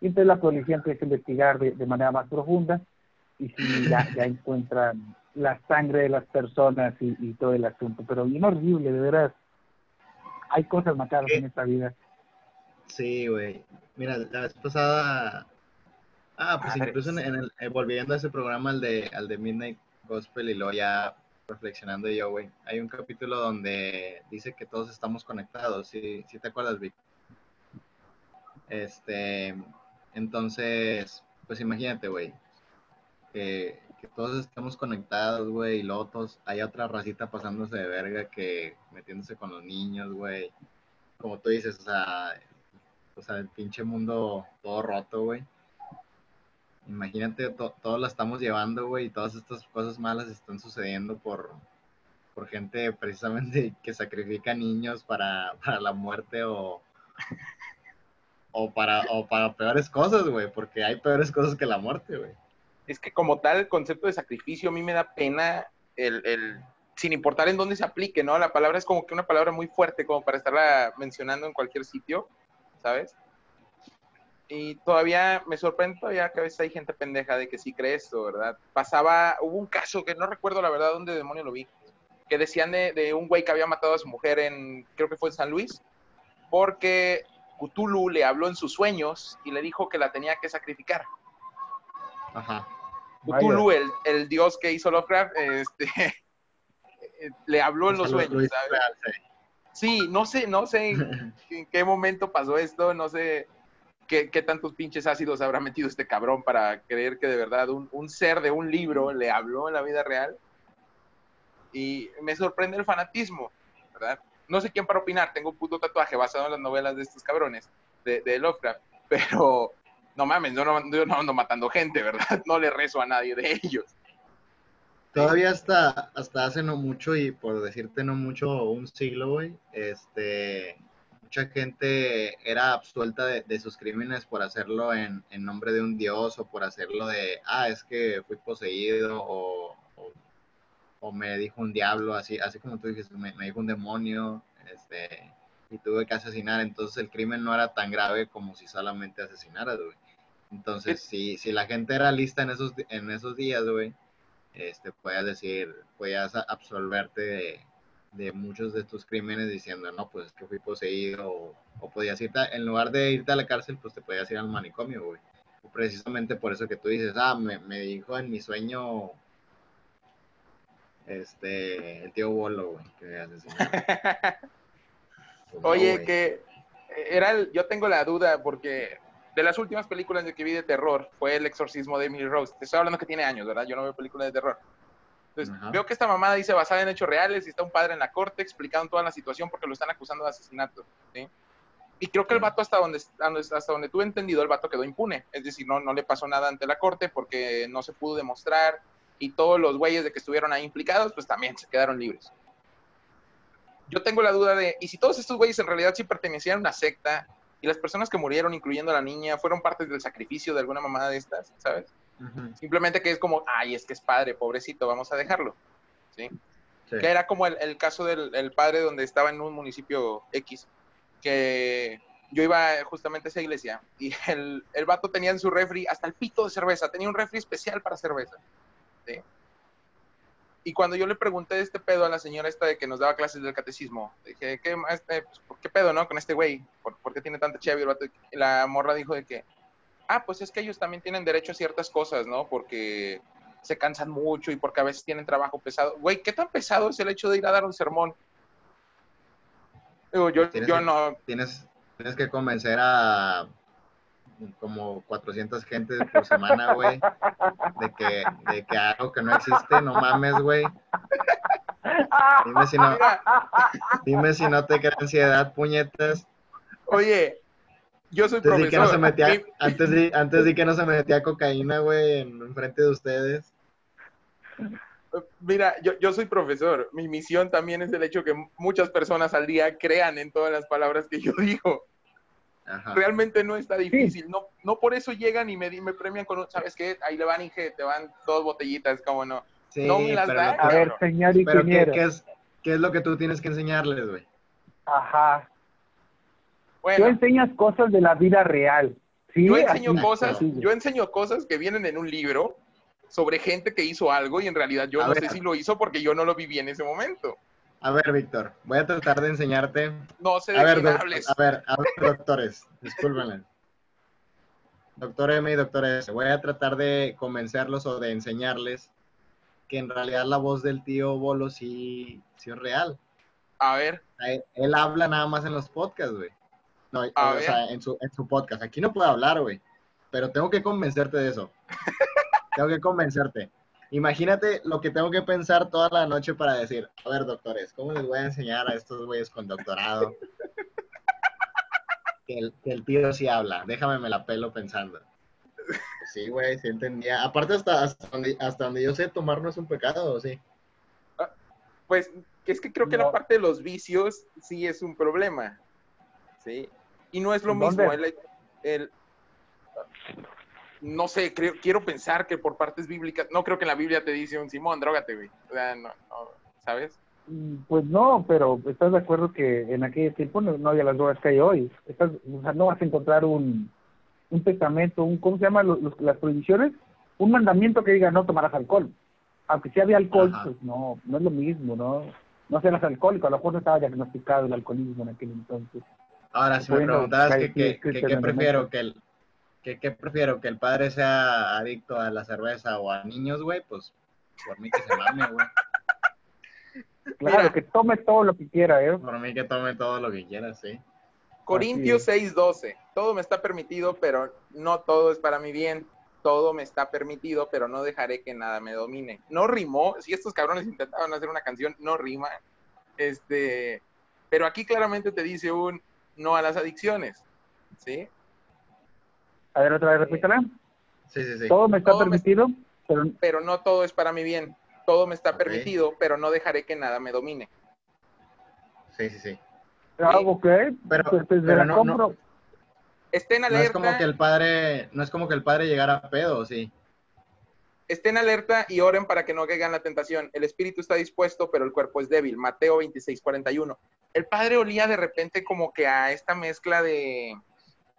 S1: y entonces la policía empieza a investigar de, de manera más profunda y sí, ya, ya encuentran la sangre de las personas y, y todo el asunto. Pero bien horrible, de veras. Hay cosas macabras
S2: ¿Qué?
S1: en esta vida.
S2: Sí, güey. Mira, la vez pasada. Ah, pues
S3: Madres.
S2: incluso en, en el, eh, volviendo a ese programa, al de, al de Midnight Gospel, y luego ya reflexionando yo, güey. Hay un capítulo donde dice que todos estamos conectados. ¿Sí, sí te acuerdas, Vic? Este. Entonces, pues imagínate, güey. Que, que todos estamos conectados, güey, y luego todos, hay otra racita pasándose de verga que metiéndose con los niños, güey. Como tú dices, o sea, o sea, el pinche mundo todo roto, güey. Imagínate, to- todos la estamos llevando, güey, y todas estas cosas malas están sucediendo por, por gente precisamente que sacrifica niños para, para la muerte o, o, para, o para peores cosas, güey, porque hay peores cosas que la muerte, güey.
S3: Es que como tal, el concepto de sacrificio a mí me da pena el, el- sin importar en dónde se aplique, ¿no? La palabra es como que una palabra muy fuerte como para estarla mencionando en cualquier sitio, ¿sabes? Y todavía me sorprende todavía que a veces hay gente pendeja de que sí cree esto, ¿verdad? Pasaba, hubo un caso que no recuerdo la verdad dónde demonio lo vi, que decían de, de un güey que había matado a su mujer en, creo que fue en San Luis, porque Cthulhu le habló en sus sueños y le dijo que la tenía que sacrificar.
S2: Ajá.
S3: Cthulhu, el, el dios que hizo Lovecraft, este, le habló en los
S2: Lo- lo
S3: sueños, ¿sabes?
S2: sí.
S3: No sé, no sé en qué momento pasó esto, no sé qué, qué tantos pinches ácidos habrá metido este cabrón para creer que de verdad un, un ser de un libro le habló en la vida real. Y me sorprende el fanatismo, ¿verdad? No sé quién para opinar, tengo un puto tatuaje basado en las novelas de estos cabrones, de, de Lovecraft, pero no mames, yo no, yo no ando matando gente, ¿verdad? No le rezo a nadie de ellos.
S2: Todavía hasta, hasta hace no mucho, y por decirte no mucho, un siglo, güey, este, mucha gente era absuelta de, de sus crímenes por hacerlo en, en nombre de un dios o por hacerlo de, ah, es que fui poseído o, o, o me dijo un diablo, así, así como tú dijiste, me, me dijo un demonio, este, y tuve que asesinar, entonces el crimen no era tan grave como si solamente asesinaras, güey. Entonces, si, si la gente era lista en esos, en esos días, güey, este, podías decir, podías absolverte de, de muchos de tus crímenes diciendo, no, pues es que fui poseído, o, o podías irte, a- en lugar de irte a la cárcel, pues te podías ir al manicomio, güey. Precisamente por eso que tú dices, ah, me, me dijo en mi sueño, este, el tío Bolo, güey, que. Pues
S3: Oye, que era el- yo tengo la duda porque de las últimas películas que vi de terror fue El exorcismo de Emily Rose. Te estoy hablando que tiene años, ¿verdad? Yo no veo películas de terror. Entonces,
S2: Ajá.
S3: veo que esta mamada dice basada en hechos reales y está un padre en la corte explicando toda la situación porque lo están acusando de asesinato, ¿sí? Y creo que el vato hasta donde, hasta donde tuve entendido, el vato quedó impune. Es decir, no, no le pasó nada ante la corte porque no se pudo demostrar y todos los güeyes de que estuvieron ahí implicados, pues también se quedaron libres. Yo tengo la duda de, ¿y si todos estos güeyes en realidad sí pertenecían a una secta y las personas que murieron, incluyendo a la niña, fueron parte del sacrificio de alguna mamada de estas, ¿sabes? Simplemente que es como, ay, es que es padre, pobrecito, vamos a dejarlo. ¿Sí?
S2: sí.
S3: Que era como el, el caso del el padre donde estaba en un municipio X, que yo iba justamente a esa iglesia y el, el vato tenía en su refri hasta el pito de cerveza, tenía un refri especial para cerveza. ¿sí? Y cuando yo le pregunté este pedo a la señora esta de que nos daba clases del catecismo, dije, ¿qué, este, pues, ¿qué pedo, no? Con este güey, ¿por, por qué tiene tanta chévere? el vato? Y la morra dijo de que, ah, pues es que ellos también tienen derecho a ciertas cosas, ¿no? Porque se cansan mucho y porque a veces tienen trabajo pesado. Güey, ¿qué tan pesado es el hecho de ir a dar un sermón? Digo, yo,
S2: Tienes
S3: yo
S2: que-
S3: no,
S2: tienes, tienes que convencer a como 400 gentes por semana, güey, de que, de que algo que no existe, no mames, güey. Dime si no, dime si no te crea ansiedad, puñetas.
S3: oye, yo soy
S2: Antes di que no se
S3: profesor.
S2: metía, antes di, antes di que no se metía cocaína, güey, en, en frente de ustedes.
S3: Mira, yo, yo soy profesor. Mi misión también es el hecho que muchas personas al día crean en todas las palabras que yo digo.
S2: Ajá.
S3: Realmente no está difícil. No, no por eso llegan y me, me premian con, un- ¿sabes qué? Ahí le van, Inge, te van dos botellitas, como no.
S2: Sí,
S3: no me las
S2: pero,
S3: da,
S1: A ver, señor
S2: pero ¿qué,
S1: ingeniero.
S2: qué es, ¿qué es lo que tú tienes que enseñarles, güey?
S1: Ajá. Tú
S3: Bueno,
S1: enseñas cosas de la vida real. ¿sí?
S3: yo enseño
S1: Así,
S3: cosas,
S1: así.
S3: yo enseño cosas que vienen en un libro sobre gente que hizo algo y en realidad yo
S2: A
S3: no
S2: ver.
S3: sé si lo hizo porque yo no lo viví en ese momento.
S2: A ver, Víctor, voy a tratar de enseñarte
S3: No sé de
S2: A ver,
S3: quién
S2: doc-
S3: hables.
S2: a ver, a ver, doctores, discúlpenme. Doctor M y doctor S, voy a tratar de convencerlos o de enseñarles que en realidad la voz del tío Bolo sí, sí es real.
S3: A ver,
S2: Él, él habla nada más en los podcasts, güey. No,
S3: A
S2: o
S3: ver.
S2: sea, en su, en su podcast. Aquí no puedo hablar, güey. Pero tengo que convencerte de eso. tengo que convencerte. Imagínate lo que tengo que pensar toda la noche para decir, a ver, doctores, ¿cómo les voy a enseñar a estos güeyes con doctorado? que, el, que el tío sí habla. Déjame me la pelo pensando. Sí, güey, sí entendía. Aparte, hasta, hasta, donde, hasta donde yo sé, tomar no es un pecado, ¿o sí?
S3: pues que es que creo que
S1: No.
S3: la parte de los vicios sí es un problema. ¿Sí? Y no es lo mismo. El, el- no sé, creo, quiero pensar que por partes bíblicas, no creo que en la Biblia te dice un Simón, drógate, güey. O sea, no, no, ¿sabes?
S1: Mm, Pues no, pero estás de acuerdo que en aquel tiempo no, no había las drogas que hay hoy. Estás, o sea, no vas a encontrar un, un testamento, un, ¿cómo se llama los- los- las prohibiciones? Un mandamiento que diga no tomarás alcohol. Aunque sí había alcohol,
S2: Ajá.
S1: pues no, no es lo mismo, ¿no? No serás alcohólico, a lo mejor no estaba diagnosticado el alcoholismo en aquel entonces.
S2: Ahora, si me
S1: ahí
S2: que, que-
S1: que
S2: que- prefiero, que el, que, qué prefiero, que el padre sea adicto a la cerveza o a niños, güey, pues por mí que se mame, güey.
S1: Claro,
S3: Mira.
S1: que tome todo lo que quiera, ¿eh?
S2: Por mí que tome todo lo que quiera, sí.
S3: Corintios
S1: Así
S3: 6:12. Todo me está permitido, pero no todo es para mi bien. Todo me está permitido, pero no dejaré que nada me domine. No rimó. Si estos cabrones intentaban hacer una canción, no rima. Este, pero aquí claramente te dice un no a las adicciones. ¿Sí?
S1: A ver, otra vez, repítela.
S2: Sí, sí, sí.
S1: Todo me está
S3: Todo me-
S1: permitido, pero
S3: Pero no todo es para mi bien. Todo me está permitido, pero no dejaré que nada me domine.
S2: Sí, sí, sí.
S1: ah, ok,
S2: Pero-
S1: pues, pues,
S2: pero
S1: la
S2: no-
S1: compro.
S2: no-
S3: Estén
S2: No es
S3: alerta.
S2: como que el padre, no es como que el padre llegara a pedo, sí.
S3: Estén alerta y oren para que no caigan la tentación. El espíritu está dispuesto, pero el cuerpo es débil. Mateo 26, 41. El padre olía de repente como que a esta mezcla de.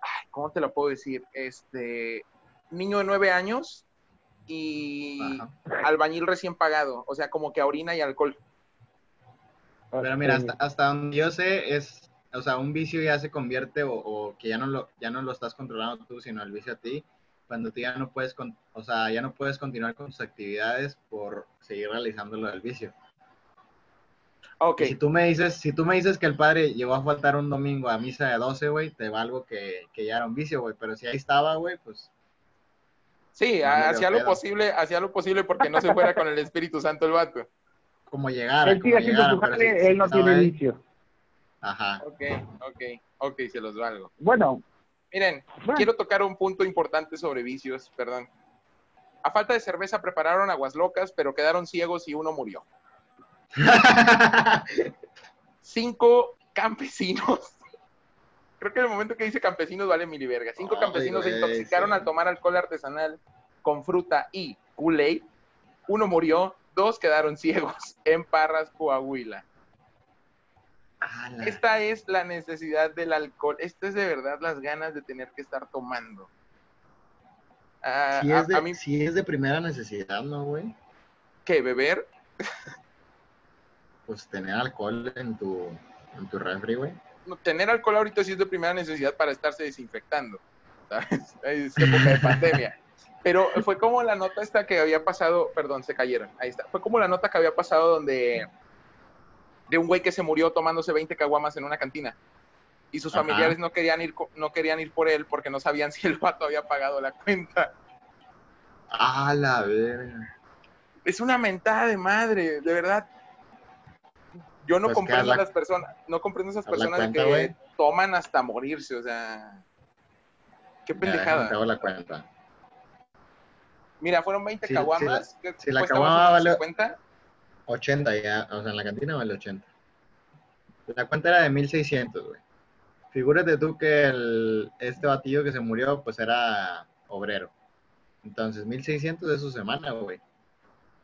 S3: Ay, ¿Cómo te lo puedo decir? Este. Niño de nueve años y
S2: Ajá.
S3: albañil recién pagado. O sea, como que a orina y alcohol.
S2: Pero mira, hasta, hasta donde yo sé es, o sea, un vicio ya se convierte o, o que ya no lo ya no lo estás controlando tú, sino el vicio a ti, cuando tú ya no puedes, con- o sea, ya no puedes continuar con tus actividades por seguir realizando lo del vicio. Si tú me dices, si tú me dices que el padre llegó a faltar un domingo a misa de 12, güey, te valgo que, que ya era un vicio, güey, pero si ahí estaba, güey, pues
S3: sí,
S2: no
S3: hacía lo
S2: pedo.
S3: posible, hacía lo posible porque no se fuera con el Espíritu Santo el vato.
S2: como llegara,
S1: Él
S2: como
S1: sigue haciendo
S2: llegara,
S1: su jale,
S2: si
S1: él no tiene
S2: ahí,
S1: vicio.
S2: Ajá.
S3: Ok, ok, ok, se los valgo.
S1: Bueno,
S3: Miren,
S1: bueno,
S3: quiero tocar un punto importante sobre vicios, perdón. A falta de cerveza prepararon aguas locas, pero quedaron ciegos y uno murió. Cinco campesinos. Creo que en el momento que dice campesinos vale mil verga. Cinco
S2: Ay,
S3: campesinos se intoxicaron
S2: sí.
S3: al tomar alcohol artesanal con fruta y Kool-Aid. Uno murió, dos quedaron ciegos en Parras, Coahuila.
S2: Ala.
S3: Esta es la necesidad del alcohol. Esta es de verdad las ganas de tener que estar tomando. Ah,
S2: Si es, de,
S3: a mí,
S2: sí es de primera necesidad, ¿no, güey?
S3: ¿qué? ¿Beber?
S2: Pues tener alcohol en tu, en tu refri, güey.
S3: No, tener alcohol ahorita sí es de primera necesidad para estarse desinfectando. ¿sabes? Es época de pandemia. Pero fue como la nota esta que había pasado, perdón, se cayeron, ahí está. Fue como la nota que había pasado donde de un güey que se murió tomándose 20 caguamas en una cantina. Y sus
S2: Ajá.
S3: familiares no querían ir no querían ir por él porque no sabían si el vato había pagado la cuenta.
S2: Ah, la verga.
S3: Es una mentada de madre, de verdad. Yo no
S2: Pues
S3: comprendo
S2: la-
S3: a las personas, no comprendo a esas personas
S2: cuenta,
S3: que toman hasta morirse, o sea, qué
S2: Ya,
S3: pendejada.
S2: hago la cuenta.
S3: Mira, fueron 20
S2: Si-
S3: caguamas,
S2: si la caguama vale-
S3: 50.
S2: 80 ya, o sea, en la cantina vale 80. La cuenta era de 1600, güey. Figúrate tú que el, este batillo que se murió, pues era obrero. Entonces, 1600 de su semana, güey.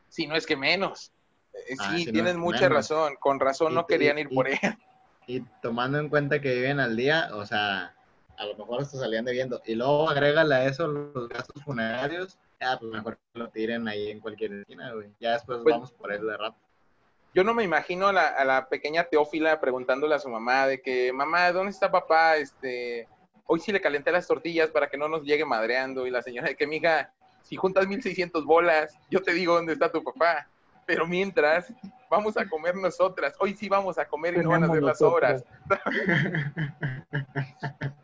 S3: Si no es que menos. Eh,
S2: Ah,
S3: sí,
S2: si
S3: tienes mucha
S2: menos.
S3: razón. Con razón
S2: Y
S3: no querían ir por él.
S2: Y tomando en cuenta que viven al día, o sea, a lo mejor hasta salían debiendo. Y luego agrégale a eso los gastos funerarios, ya, pues mejor que lo tiren ahí en cualquier esquina, güey. Ya después
S3: Pues-
S2: vamos por él de rato.
S3: Yo no me imagino a la, a la pequeña Teófila preguntándole a su mamá de que, mamá, ¿dónde está papá? Este, hoy sí le calenté las tortillas para que no nos llegue madreando. Y la señora de que, mija, si juntas 1600 bolas, yo te digo dónde está tu papá. Pero mientras, vamos a comer nosotras. Hoy sí vamos a comer y no van a hacer las horas.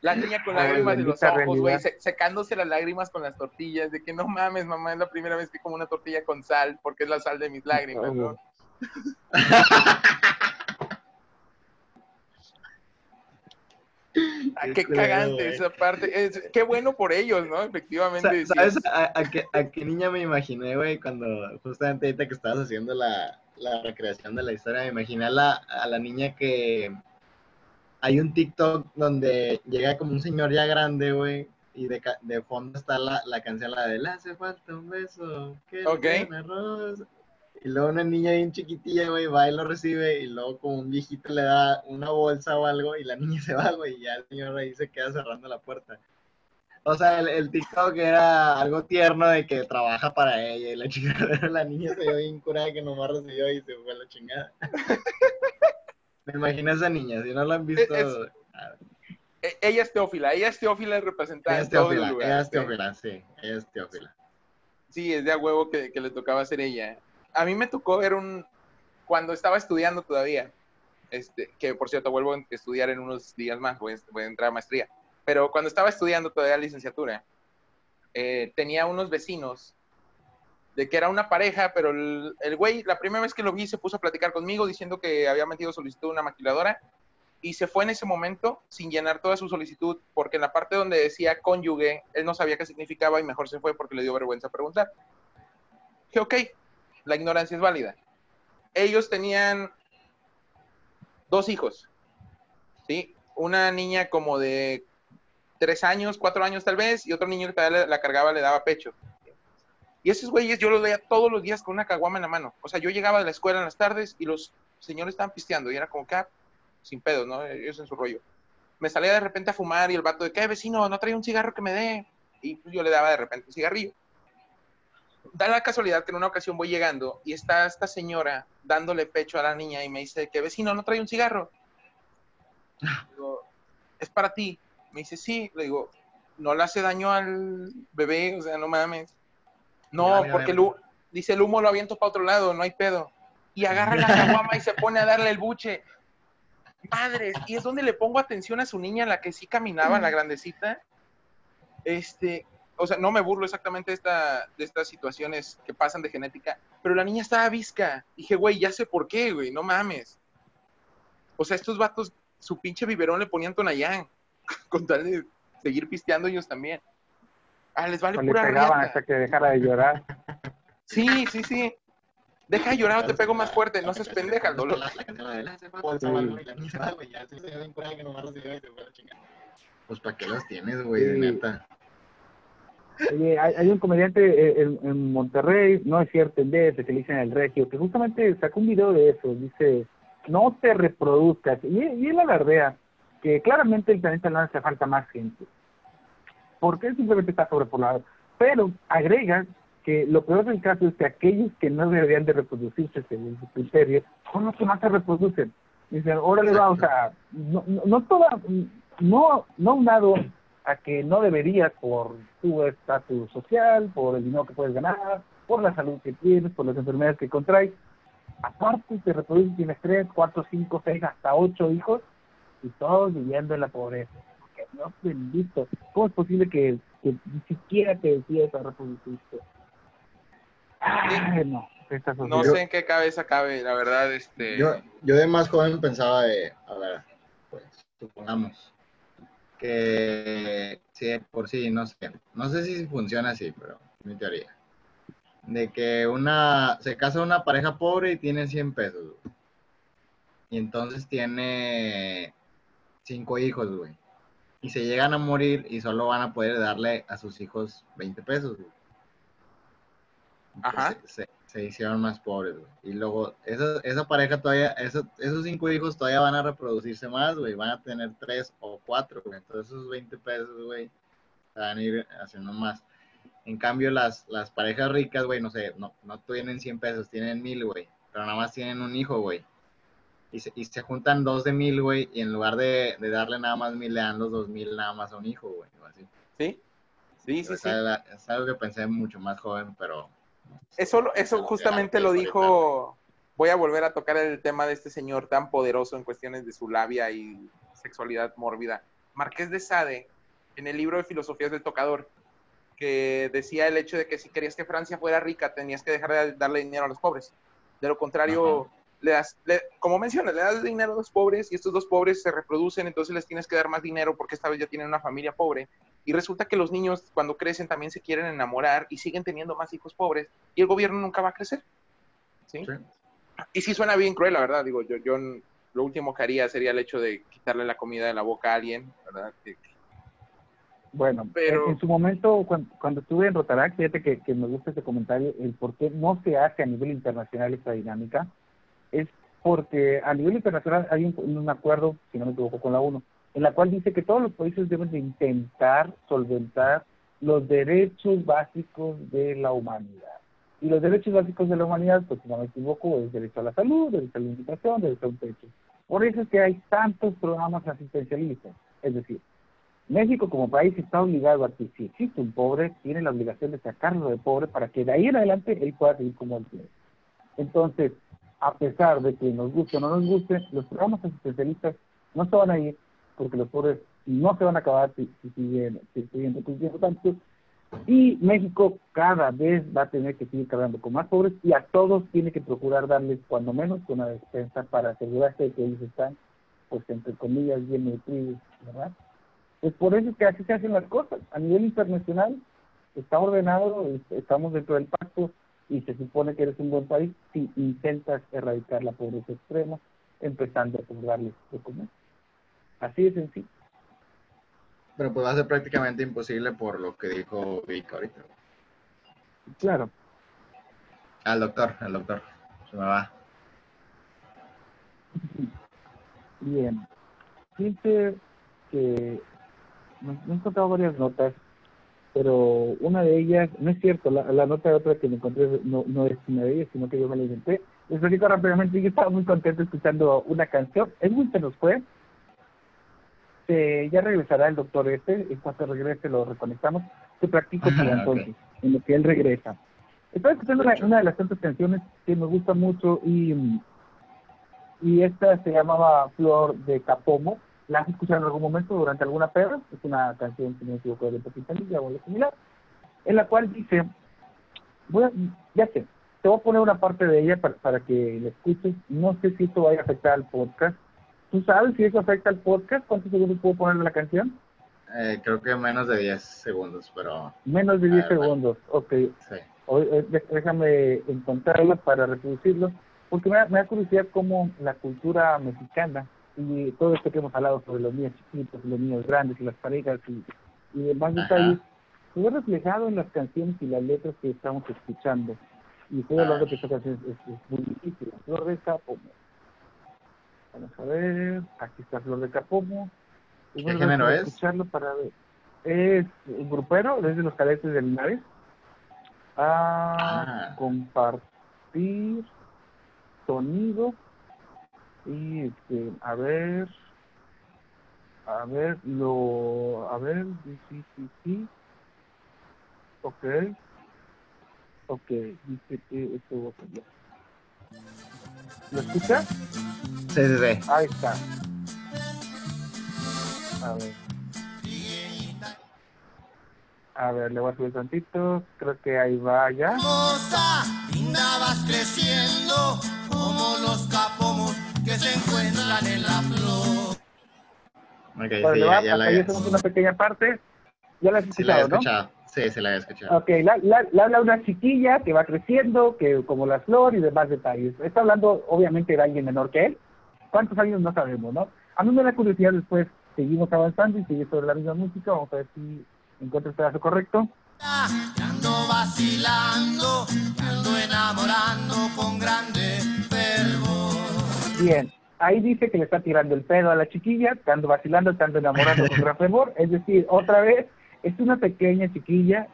S3: La niña con lágrimas de los ojos, güey, secándose las lágrimas con las tortillas, de que no mames, mamá, es la primera vez que como una tortilla con sal, porque es la sal de mis lágrimas, ¿no? Ah,
S2: Qué
S3: cagante esa parte. Es, qué bueno por ellos, ¿no? Efectivamente. Sí
S2: ¿Sabes
S3: es-
S2: a, a qué, a qué niña me imaginé, güey? Cuando justamente ahorita que estabas haciendo la, la recreación de la historia, me imaginé a la, a la niña que hay un TikTok donde llega como un señor ya grande, güey, y de, de fondo está la, la canción, la de Le hace falta un beso, que
S3: Ok.
S2: Den arroz". Y luego una niña bien chiquitilla, güey, va y lo recibe, y luego como un viejito le da una bolsa o algo, y la niña se va, güey, y ya el señor ahí se queda cerrando la puerta. O sea, el, el TikTok era algo tierno de que trabaja para ella y la chingada, la niña se dio bien curada que nomás recibió y se fue a la chingada. Me imagino a esa niña, si no la han visto.
S3: Es- E- Ella es Teófila, ella es Teófila representada
S2: Ella es
S3: en
S2: Teófila, ella es
S3: sí.
S2: Teófila, sí, ella es Teófila.
S3: Sí, es de a huevo que, que le tocaba ser ella. A mí me tocó ver un. Cuando estaba estudiando todavía, este, que por cierto vuelvo a estudiar en unos días más, voy, a- entrar a maestría. Pero cuando estaba estudiando todavía licenciatura, eh, tenía unos vecinos de que era una pareja, pero el, el güey, la primera vez que lo vi, se puso a platicar conmigo diciendo que había metido solicitud a una maquiladora y se fue en ese momento sin llenar toda su solicitud, porque en la parte donde decía cónyuge, él no sabía qué significaba y mejor se fue porque le dio vergüenza preguntar. Dije, ok, la ignorancia es válida. Ellos tenían dos hijos, ¿sí? Una niña como de tres años, cuatro años tal vez, y otro niño que todavía la cargaba, le daba pecho. Y esos güeyes yo los veía todos los días con una caguama en la mano. O sea, yo llegaba de la escuela en las tardes y los señores estaban pisteando y era como que, ah, sin pedos, ¿no? Ellos en su rollo. Me salía de repente a fumar y el vato de, ¿qué vecino? No trae un cigarro que me dé. Y yo le daba de repente un cigarrillo. Da la casualidad que en una ocasión voy llegando y está esta señora dándole pecho a la niña y me dice, ¿qué vecino? ¿No trae un cigarro? Digo, es para ti. Me dice, sí. Le digo, no le hace daño al bebé, o sea, no mames. No,
S2: Mira, mira,
S3: porque el
S2: mira.
S3: hu- dice el humo lo aviento para otro lado, no hay pedo. Y agarra la caguama y se pone a darle el buche. Madres, y es donde le pongo atención a su niña, la que sí caminaba, la grandecita. Este, o sea, no me burlo exactamente de, esta, de estas situaciones que pasan de genética, pero la niña estaba visca. Dije, güey, ya sé por qué, güey, no mames. O sea, estos vatos, su pinche biberón le ponían Tonayán, con tal de seguir pisteando ellos también. Ah, les vale
S1: O le
S3: pura
S1: pegaban
S3: riata.
S1: hasta que dejara de llorar.
S3: Sí, sí, sí. Deja de llorar o te pego más fuerte, no seas pendeja, el dolor.
S2: Pues para qué los tienes, güey,
S1: Sí.
S2: neta.
S1: Oye, hay, un comediante eh, en, Monterrey, no es cierto, en DF, que le dicen el Regio, que justamente sacó un video de eso, dice, no te reproduzcas, y, y él alardea que claramente el planeta no hace falta más gente, porque él simplemente está sobrepoblado, pero agrega que lo peor del caso es que aquellos que no deberían de reproducirse según su criterio, son los que más se reproducen. Dicen, órale, va, o sea, no, no, no toda, no, no unado a que no deberías por tu estatus social, por el dinero que puedes ganar, por la salud que tienes, por las enfermedades que contraes. Aparte, te reproduces, tienes tres, cuatro, cinco, seis, hasta ocho hijos y todos viviendo en la pobreza. Que no, bendito. ¿Cómo es posible que, que ni siquiera te decidas a reproducirte? Ay, no.
S3: No sé en qué cabeza cabe, la verdad, este...
S2: Yo, yo de más joven pensaba de, a ver, pues, supongamos que si de por sí, no sé, no sé si funciona así, pero mi teoría. De que una, se casa una pareja pobre y tiene 100 pesos, güey. Y entonces tiene cinco hijos, güey. Y se llegan a morir y solo van a poder darle a sus hijos 20 pesos, güey.
S3: Ajá.
S2: Se, se- hicieron más pobres, güey. Y luego, esa, esa pareja todavía, esos, esos cinco hijos todavía van a reproducirse más, güey. Van a tener tres o cuatro, güey. Entonces esos 20 pesos, güey, van a ir haciendo más. En cambio, las, las parejas ricas, güey, no sé, no, no tienen 100 pesos, tienen mil, güey. Pero nada más tienen un hijo, güey. Y se, y se juntan dos de mil, güey, y en lugar de, de darle nada más mil, le dan los dos mil nada más a un hijo, güey. así.
S3: ¿Sí? Sí, sí,
S2: O
S3: sí.
S2: sea, la- es algo que pensé mucho más joven, pero...
S3: Eso, eso justamente lo dijo. Voy a volver a tocar el tema de este señor tan poderoso en cuestiones de su labia y sexualidad mórbida. Marqués de Sade, en el libro de Filosofías del Tocador, que decía el hecho de que si querías que Francia fuera rica, tenías que dejar de darle dinero a los pobres. De lo contrario, le das, le- como mencionas, le das dinero a los pobres y estos dos pobres se reproducen, entonces les tienes que dar más dinero porque esta vez ya tienen una familia pobre. Y resulta que los niños cuando crecen también se quieren enamorar y siguen teniendo más hijos pobres y el gobierno nunca va a crecer. ¿sí?
S2: Sí.
S3: Y sí suena bien cruel, la verdad. Digo, yo, yo lo último que haría sería el hecho de quitarle la comida de la boca a alguien, ¿verdad?
S1: Bueno,
S3: Pero-
S1: en, en su momento, cuando, cuando estuve en Rotaract, fíjate que, que me gusta ese comentario, el por qué no se hace a nivel internacional esta dinámica, es porque a nivel internacional hay un, un acuerdo, si no me equivoco, con la ONU, en la cual dice que todos los países deben de intentar solventar los derechos básicos de la humanidad. Y los derechos básicos de la humanidad, pues si no me equivoco, es derecho a la salud, derecho a la alimentación, derecho a un techo. Por eso es que hay tantos programas asistencialistas. Es decir, México como país está obligado a que si existe un pobre, tiene la obligación de sacarlo de pobre para que de ahí en adelante él pueda seguir como empleo. Entonces, a pesar de que nos guste o no nos guste, los programas asistencialistas no se van a ir porque los pobres no se van a acabar si, siguen, si siguen tanto. Y México cada vez va a tener que seguir cargando con más pobres y a todos tiene que procurar darles cuando menos una despensa para asegurarse de que ellos están, pues entre comillas, bien nutridos, ¿verdad? Es por eso que así se hacen las cosas. A nivel internacional está ordenado, estamos dentro del pacto y se supone que eres un buen país si intentas erradicar la pobreza extrema, empezando por darles comer. Así de sencillo.
S2: Pero pues va a ser prácticamente imposible por lo que dijo Vic ahorita.
S1: Claro.
S2: Al doctor, al doctor. Se me va.
S1: Bien. Fíjense que me he encontrado varias notas, pero una de ellas, no es cierto, la, la nota de otra que me encontré no, no es una de ellas, sino que yo me la inventé. Les explico rápidamente, yo estaba muy contento escuchando una canción. Muy se nos fue. Ya regresará el doctor este, en cuanto regrese lo reconectamos. Se practica entonces, en lo que él regresa. Estaba escuchando una, una, de las tantas canciones que me gusta mucho y, y esta se llamaba Flor de Capomo la has escuchado en algún momento durante alguna perra, es una canción, si no me equivoco, de Paquitanilla o algo similar, en la cual dice, voy a, ya sé, te voy a poner una parte de ella para, para que la escuches, no sé si esto vaya a afectar al podcast. ¿Tú sabes si eso afecta al podcast? ¿Cuántos segundos puedo poner de la canción?
S2: Eh, creo que menos de 10 segundos, pero...
S1: Menos de 10 segundos, ok. Sí. Eh, déjame encontrarla para reproducirlo, porque me da, me da curiosidad cómo la cultura mexicana y todo esto que hemos hablado sobre los niños chiquitos, los niños grandes y las parejas y, y demás detalles, se ve reflejado en las canciones y las letras que estamos escuchando. Y estoy hablando que esta canción es, muy difícil. Flor de Capomo. Vamos a ver, aquí está Flor de Capomo.
S2: ¿Qué género es?
S1: Escucharlo para ver. Es un grupero, desde los cadetes del Linares. ah. compartir sonido y este, a ver, a ver, lo, a ver, sí, sí, sí, ok, ok, dice que esto va a cambiar. ¿Lo escucha?
S2: Sí, sí, sí.
S1: Ahí está. A ver. A ver, le voy a subir tantito. Creo que ahí va ya. vas creciendo como los capomos que se encuentran en la flor. Ok, sí, ya, ya la una pequeña parte. Ya la has escuchado,
S2: sí, la ¿no? Sí, se la he escuchado.
S1: Ok, la, la, la, habla una chiquilla que va creciendo, que como la flor y demás detalles. Está hablando, obviamente, de alguien menor que él. ¿Cuántos años? No sabemos, ¿no? A mí me da curiosidad después, seguimos avanzando y seguir sobre la misma música. Vamos a ver si encuentro el pedazo correcto. Ando vacilando, ando enamorando con grande Bien, ahí dice que le está tirando el pedo a la chiquilla, estando vacilando, estando enamorando con gran fervor. Es decir, otra vez, es una pequeña chiquilla,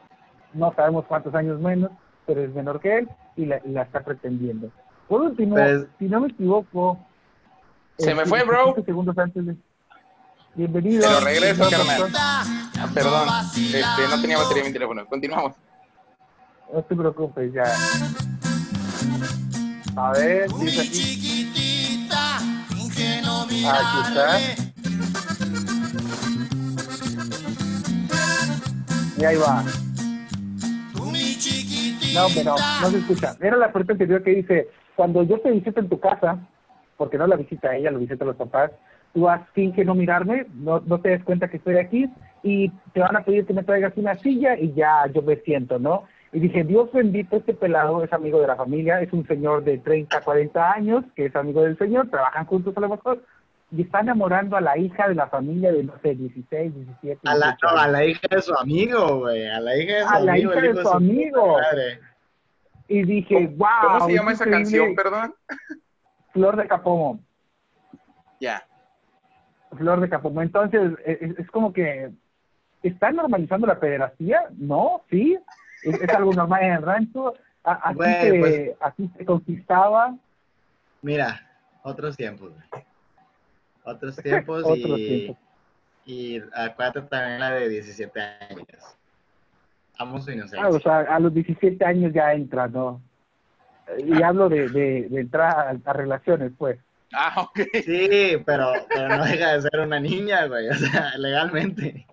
S1: no sabemos cuántos años menos, pero es menor que él y la, está pretendiendo. Por último, pues, si no me equivoco...
S3: Se me fue, bro.
S1: segundos antes de... Bienvenido.
S3: Pero regreso, carnal. Ah, perdón, este, no tenía batería en mi teléfono. Continuamos.
S1: No te preocupes, ya. A ver, dice aquí. Aquí está. Y ahí va. No, pero no se escucha. Era la parte anterior que dice, cuando yo te visito en tu casa, porque no la visita ella, lo visita los papás, tú has finge no mirarme, no, no te des cuenta que estoy aquí y te van a pedir que me traigas una silla y ya yo me siento, ¿no? Y dije, Dios bendito, este pelado es amigo de la familia, es un señor de 30, 40 años, que es amigo del señor, trabajan juntos a lo mejor, y está enamorando a la hija de la familia de, no sé, 16, 17.
S2: A la, a la hija de su amigo, güey. A la hija de su a amigo.
S1: la hija de su amigo. Y dije, wow.
S3: ¿Cómo se llama esa canción, perdón?
S1: Flor de Capomo.
S3: Ya.
S1: Flor de Capomo. Entonces, e, e, es, como que. ¿Está normalizando la pederastía? No, sí. Es, algo normal en el rancho. así, se, pues así se conquistaba.
S2: Mira, otros tiempos. Otros tiempos
S1: Otros
S2: y,
S1: tiempos.
S2: y acuérdate también la de 17 años. Amo su
S1: Ah, o
S2: inocencia.
S1: sea, a los 17 años ya entra, ¿no? Y hablo de, de, de entrar a, a relaciones, pues.
S3: Ah, ok.
S2: Sí, pero, pero no deja de ser una niña, güey, o sea, legalmente.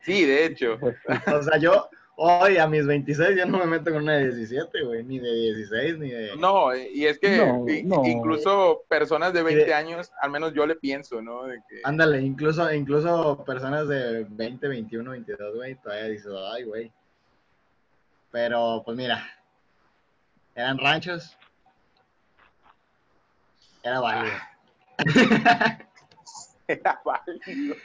S3: Sí, de hecho.
S1: pues.
S2: O sea, yo hoy a mis 26 yo no me meto con una de 17, güey, ni de 16, ni de...
S3: No, y es que
S1: No,
S3: i-
S1: no.
S3: incluso personas de
S2: Y
S3: 20
S2: de-
S3: años, al menos yo le pienso, ¿no? De que,
S2: Ándale, incluso, incluso personas de 20, 21, 22, güey, todavía dices, ay, güey. Pero, pues mira, eran ranchos. Era válido.
S3: era válido.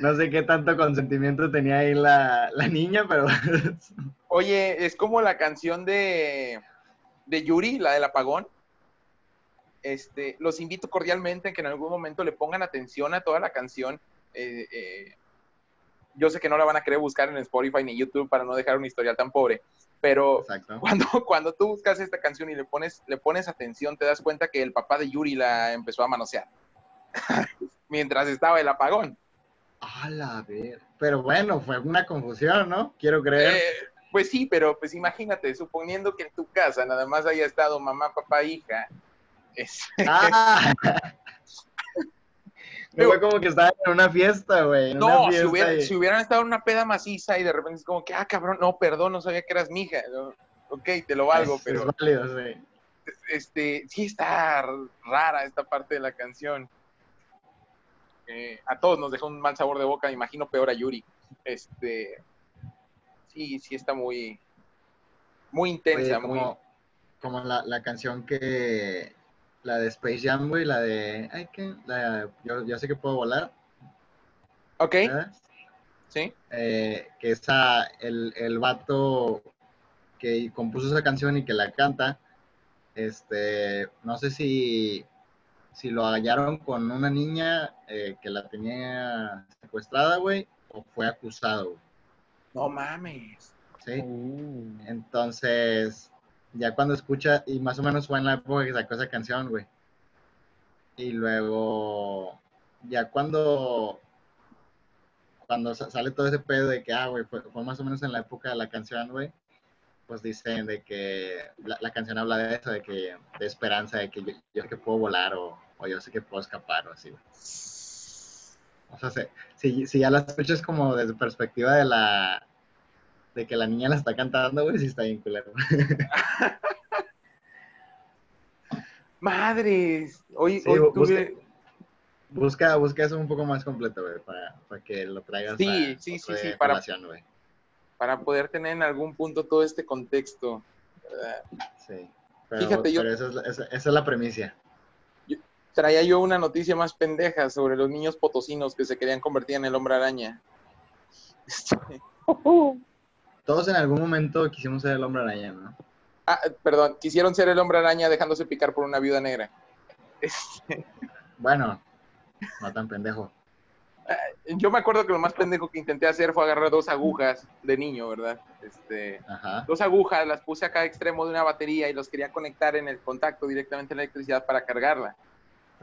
S2: No sé qué tanto consentimiento tenía ahí la, la niña, pero
S3: Oye, es como la canción de, de Yuri, la del apagón. Este, los invito cordialmente a que en algún momento le pongan atención a toda la canción. Eh, eh, yo sé que no la van a querer buscar en Spotify ni YouTube para no dejar un historial tan pobre, pero
S2: exacto.
S3: cuando, cuando tú buscas esta canción y le pones, le pones atención, te das cuenta que el papá de Yuri la empezó a manosear mientras estaba el apagón.
S2: A la ver. Pero bueno, fue una confusión, ¿no? Quiero creer.
S3: Eh, pues sí, pero pues imagínate, suponiendo que en tu casa nada más haya estado mamá, papá, hija. es-
S2: ¡Ah! Fue como que estaba en una fiesta, güey.
S3: no, si,
S2: fiesta
S3: hubiera-
S2: y-
S3: si hubieran estado en una peda maciza y de repente es como que, ah, cabrón, no, perdón, no sabía que eras mi hija. ¿no? Ok, te lo valgo,
S2: es-
S3: pero
S2: Es válido, sí.
S3: este, sí está rara esta parte de la canción. Eh, a todos nos dejó un mal sabor de boca, me imagino peor a Yuri. Este, sí, sí está muy, muy intensa,
S2: Oye,
S3: muy.
S2: como, como la, la canción que. La de Space Jam, güey, la de. Ay, que. La, yo, yo sé que puedo volar.
S3: Ok,
S2: ¿verdad?
S3: sí.
S2: Eh, que esa. El, el vato que compuso esa canción y que la canta. Este. No sé si. Si lo hallaron con una niña eh, que la tenía secuestrada, güey, o fue acusado,
S3: No mames.
S2: ¿sí?
S1: Uh,
S2: Entonces, ya cuando escucha, y más o menos fue en la época que sacó esa canción, güey. Y luego, ya cuando, cuando sa- sale todo ese pedo de que, ah, güey, fue, más o menos en la época de la canción, güey, pues dicen de que la, canción habla de eso, de que, de esperanza, de que yo, sé que puedo volar o, o yo sé que puedo escapar o así, güey. O sea, se- si, si ya la escuchas como desde perspectiva de la, de que la niña la está cantando, güey, sí está bien culero.
S3: Madres. Hoy,
S2: Sí,
S3: hoy tuve-
S2: Busca, busca eso un poco más completo, güey, para, para que lo traigas
S3: Sí,
S2: a,
S3: sí, sí, sí, para- para poder tener en algún punto todo este contexto. ¿verdad?
S2: Sí. Pero,
S3: Fíjate, yo-
S2: pero esa, es la, esa, esa es la premisa.
S3: Traía yo una noticia más pendeja sobre los niños potosinos que se querían convertir en el hombre araña. Este,
S2: Todos en algún momento quisimos ser el hombre araña, ¿no?
S3: ah, perdón, quisieron ser el hombre araña dejándose picar por una viuda negra. Este,
S2: Bueno, no tan pendejo.
S3: yo me acuerdo que lo más pendejo que intenté hacer fue agarrar dos agujas de niño, ¿verdad? Este,
S2: Ajá.
S3: dos agujas, las puse a cada extremo de una batería y los quería conectar en el contacto directamente a la electricidad para cargarla.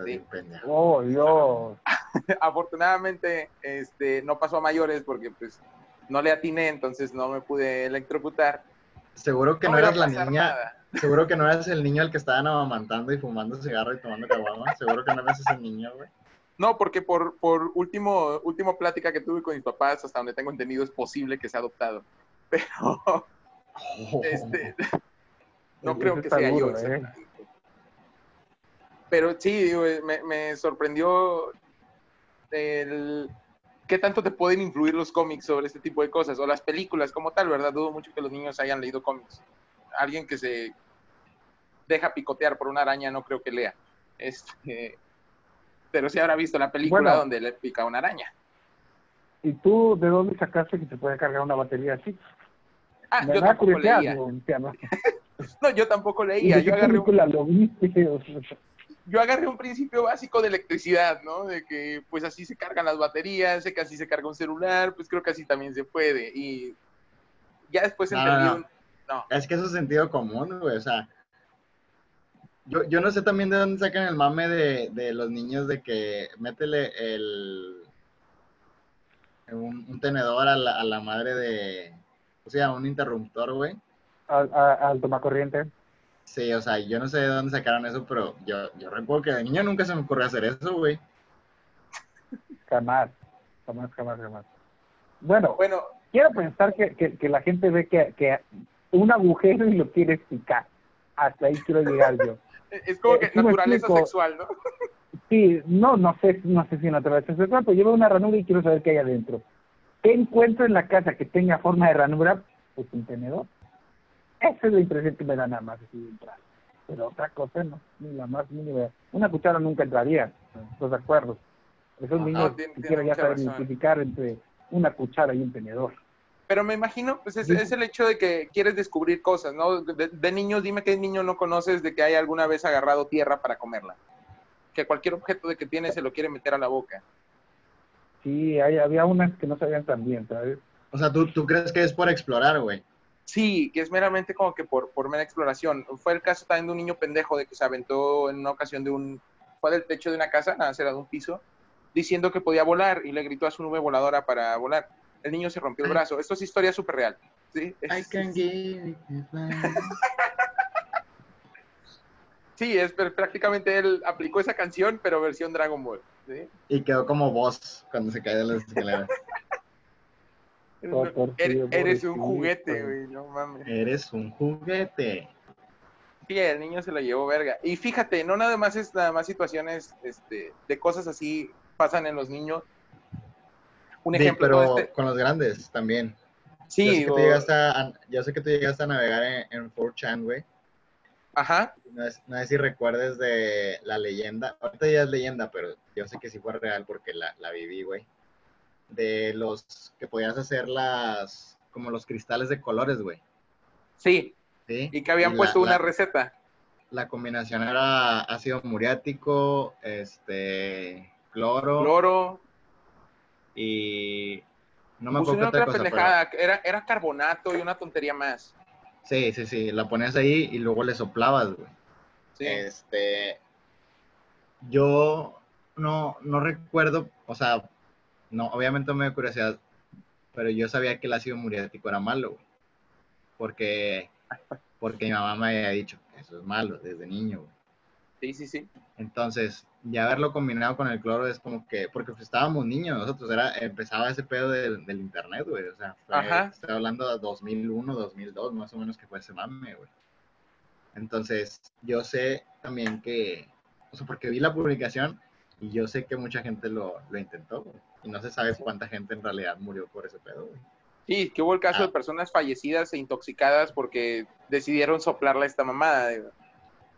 S3: Sí.
S1: oh, Dios.
S3: Afortunadamente, este, no pasó a mayores porque pues no le atiné, entonces no me pude electrocutar.
S2: Seguro que no, eras la niña,
S3: nada.
S2: seguro que no eras el niño al que estaban amamantando y fumando cigarro y tomando caguama. Seguro que no eras ese niño, güey.
S3: No, porque por, por último, último plática que tuve con mis papás, hasta donde tengo entendido, es posible que sea adoptado. Pero, este, no creo que sea yo.
S1: ¿eh?
S3: exactamente. Pero sí, me, me sorprendió el qué tanto te pueden influir los cómics sobre este tipo de cosas, o las películas como tal, ¿verdad? Dudo mucho que los niños hayan leído cómics. Alguien que se deja picotear por una araña no creo que lea. Este, pero sí habrá visto la película
S1: Bueno.
S3: donde le pica una araña.
S1: ¿Y tú de dónde sacaste que se puede cargar una batería así?
S3: Ah,
S1: Me
S3: yo tampoco leía.
S1: ¿no?
S3: Yo tampoco
S1: ¿Y
S3: leía.
S1: qué
S3: Yo agarré, un,
S1: lo viste?
S3: Yo agarré un principio básico de electricidad, ¿no? De que pues así se cargan las baterías, sé que así se carga un celular, pues creo que así también se puede. Y ya después
S2: No,
S3: entendí
S2: no, no.
S3: un- no.
S2: Es que eso es sentido común, güey. O sea, Yo, yo no sé también de dónde sacan el mame de, de los niños de que métele el un, un tenedor a la, a la madre de, o sea, un interruptor, güey.
S1: Al, a- al tomacorriente.
S2: Sí, o sea, yo no sé de dónde sacaron eso, pero yo, yo recuerdo que de niño nunca se me ocurrió hacer eso, güey.
S1: Jamás. Jamás, jamás, jamás. Bueno,
S3: Bueno,
S1: quiero pensar que, que, que la gente ve que, que un agujero y lo quiere picar. Hasta ahí quiero llegar yo.
S3: es como
S1: Eh,
S3: que
S1: me
S3: naturaleza
S1: explico.
S3: sexual, ¿no?
S1: Sí, no, no sé, no sé si naturaleza sexual, pero yo veo una ranura y quiero saber qué hay adentro. ¿Qué encuentro en la casa que tenga forma de ranura? Pues un tenedor. Esa es la impresión que me da nada más así de entrada. Pero otra cosa no, ni la más mínima. Una cuchara nunca entraría, ¿estás de acuerdo? Esos
S3: No,
S1: niños
S3: tiene
S1: quisiera ya
S3: razón.
S1: identificar entre una cuchara y un tenedor.
S3: Pero me imagino, pues es,
S1: Sí.
S3: es el hecho de que quieres descubrir cosas, ¿no? De, de niños, dime qué niño no conoces de que haya alguna vez agarrado tierra para comerla. Que cualquier objeto de que tiene se lo quiere meter a la boca.
S1: Sí, hay, había unas que no sabían tan bien, ¿sabes?
S2: O sea, ¿tú, tú crees que es por explorar, güey?
S3: Sí, que es meramente como que por, por mera exploración. Fue el caso también de un niño pendejo de que se aventó en una ocasión de un... Fue del techo de una casa, nada, era de un piso, diciendo que podía volar y le gritó a su nube voladora para volar. El niño se rompió el brazo. Esto es historia súper real. ¿sí?
S2: I
S3: Es-
S2: can give fly.
S3: Sí, es pr- prácticamente él aplicó esa canción, pero versión Dragon Ball. ¿sí?
S2: Y quedó como voz cuando se cae de las escaleras.
S3: Eres, un juguete, güey, no mames.
S2: Eres un juguete.
S3: Sí, el niño se lo llevó verga. Y fíjate, no nada más es nada más situaciones este, de cosas así pasan en los niños. Un
S2: Sí,
S3: ejemplo,
S2: pero
S3: este-
S2: con los grandes también.
S3: sí,
S2: yo, sé que
S3: o-
S2: tú llegaste a, yo sé que tú llegaste a navegar en, en 4chan, güey.
S3: ajá,
S2: No, es- no sé si recuerdes de la leyenda. Ahorita ya es leyenda, pero yo sé que sí fue real porque la, la viví, güey. De los que podías hacer las. como los cristales de colores, güey.
S3: sí,
S2: ¿Sí?
S3: y que habían puesto una
S2: la-
S3: receta.
S2: La combinación era ácido muriático, este. cloro,
S3: Cloro,
S2: y. No me acuerdo
S3: otra
S2: cosa. pero-
S3: pendejada, era, era carbonato y una tontería más.
S2: Sí, sí, sí. La ponías ahí y luego le soplabas, güey.
S3: Sí.
S2: Este, yo no, no recuerdo, o sea, no, obviamente me dio curiosidad, pero yo sabía que el ácido muriático era malo, güey. Porque, porque mi mamá me había dicho que eso es malo desde niño, güey.
S3: sí, sí, sí.
S2: Entonces, ya haberlo combinado con el cloro es como que, porque pues, estábamos niños nosotros, era, empezaba ese pedo del, del internet, güey. O sea, fue- estoy hablando de 2001, 2002, más o menos que fue ese mame, güey. Entonces, yo sé también que, o sea, porque vi la publicación y yo sé que mucha gente lo, lo intentó, güey. Y no se sabe cuánta gente en realidad murió por ese pedo, güey.
S3: Sí, que hubo el caso
S2: Ah.
S3: de personas fallecidas e intoxicadas porque decidieron soplarle a esta mamada.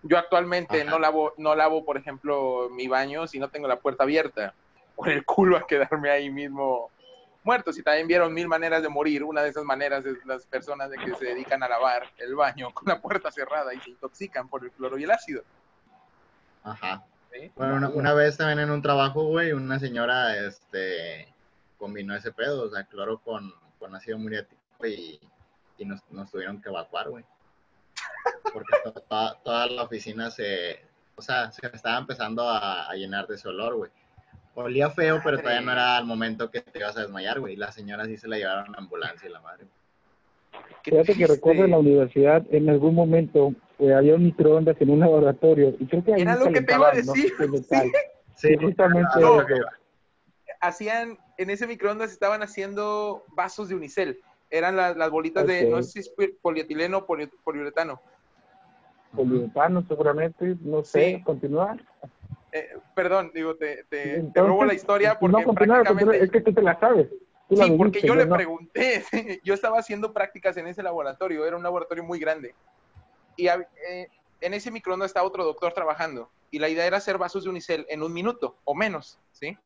S3: Yo actualmente
S2: Ajá.
S3: no lavo, no lavo, por ejemplo, mi baño si no tengo la puerta abierta. Por el culo a quedarme ahí mismo muerto. Si también vieron mil maneras de morir, una de esas maneras es las personas de que se dedican a lavar el baño con la puerta cerrada y se intoxican por el cloro y el ácido.
S2: Ajá.
S3: ¿Sí?
S2: Bueno, una, una vez también en un trabajo, güey, una señora, este, combinó ese pedo, o sea, cloro con, con ácido muriático y, y nos, nos tuvieron que evacuar, güey. Porque to- toda, toda la oficina se, o sea, se estaba empezando a, a llenar de ese olor, güey. Olía feo, pero todavía no era el momento que te ibas a desmayar, güey. Y la señora sí se la llevaron a la ambulancia y la madre.
S1: Fíjate que recuerdo en la universidad, en algún momento, eh, había un microondas en un laboratorio y creo que ahí
S3: Era lo que te iba a
S1: no
S3: decir.
S2: Sí,
S1: Y justamente
S3: No,
S1: eso.
S3: hacían, en ese microondas estaban haciendo vasos de unicel. Eran la- las bolitas de, no sé si es polietileno o poli- poliuretano.
S1: poliuretano seguramente, no sé,
S3: Sí.
S1: continuar.
S3: Eh, perdón, digo, te, te, te
S1: Entonces,
S3: robo la historia porque
S1: no, continuar,
S3: prácticamente...
S1: continuar, es que tú te la sabes. Tú la
S3: Sí, porque yo le
S1: no.
S3: pregunté, yo estaba haciendo prácticas en ese laboratorio, era un laboratorio muy grande. Y eh, en ese microondas estaba otro doctor trabajando. Y la idea era hacer vasos de unicel en un minuto o menos, ¿sí?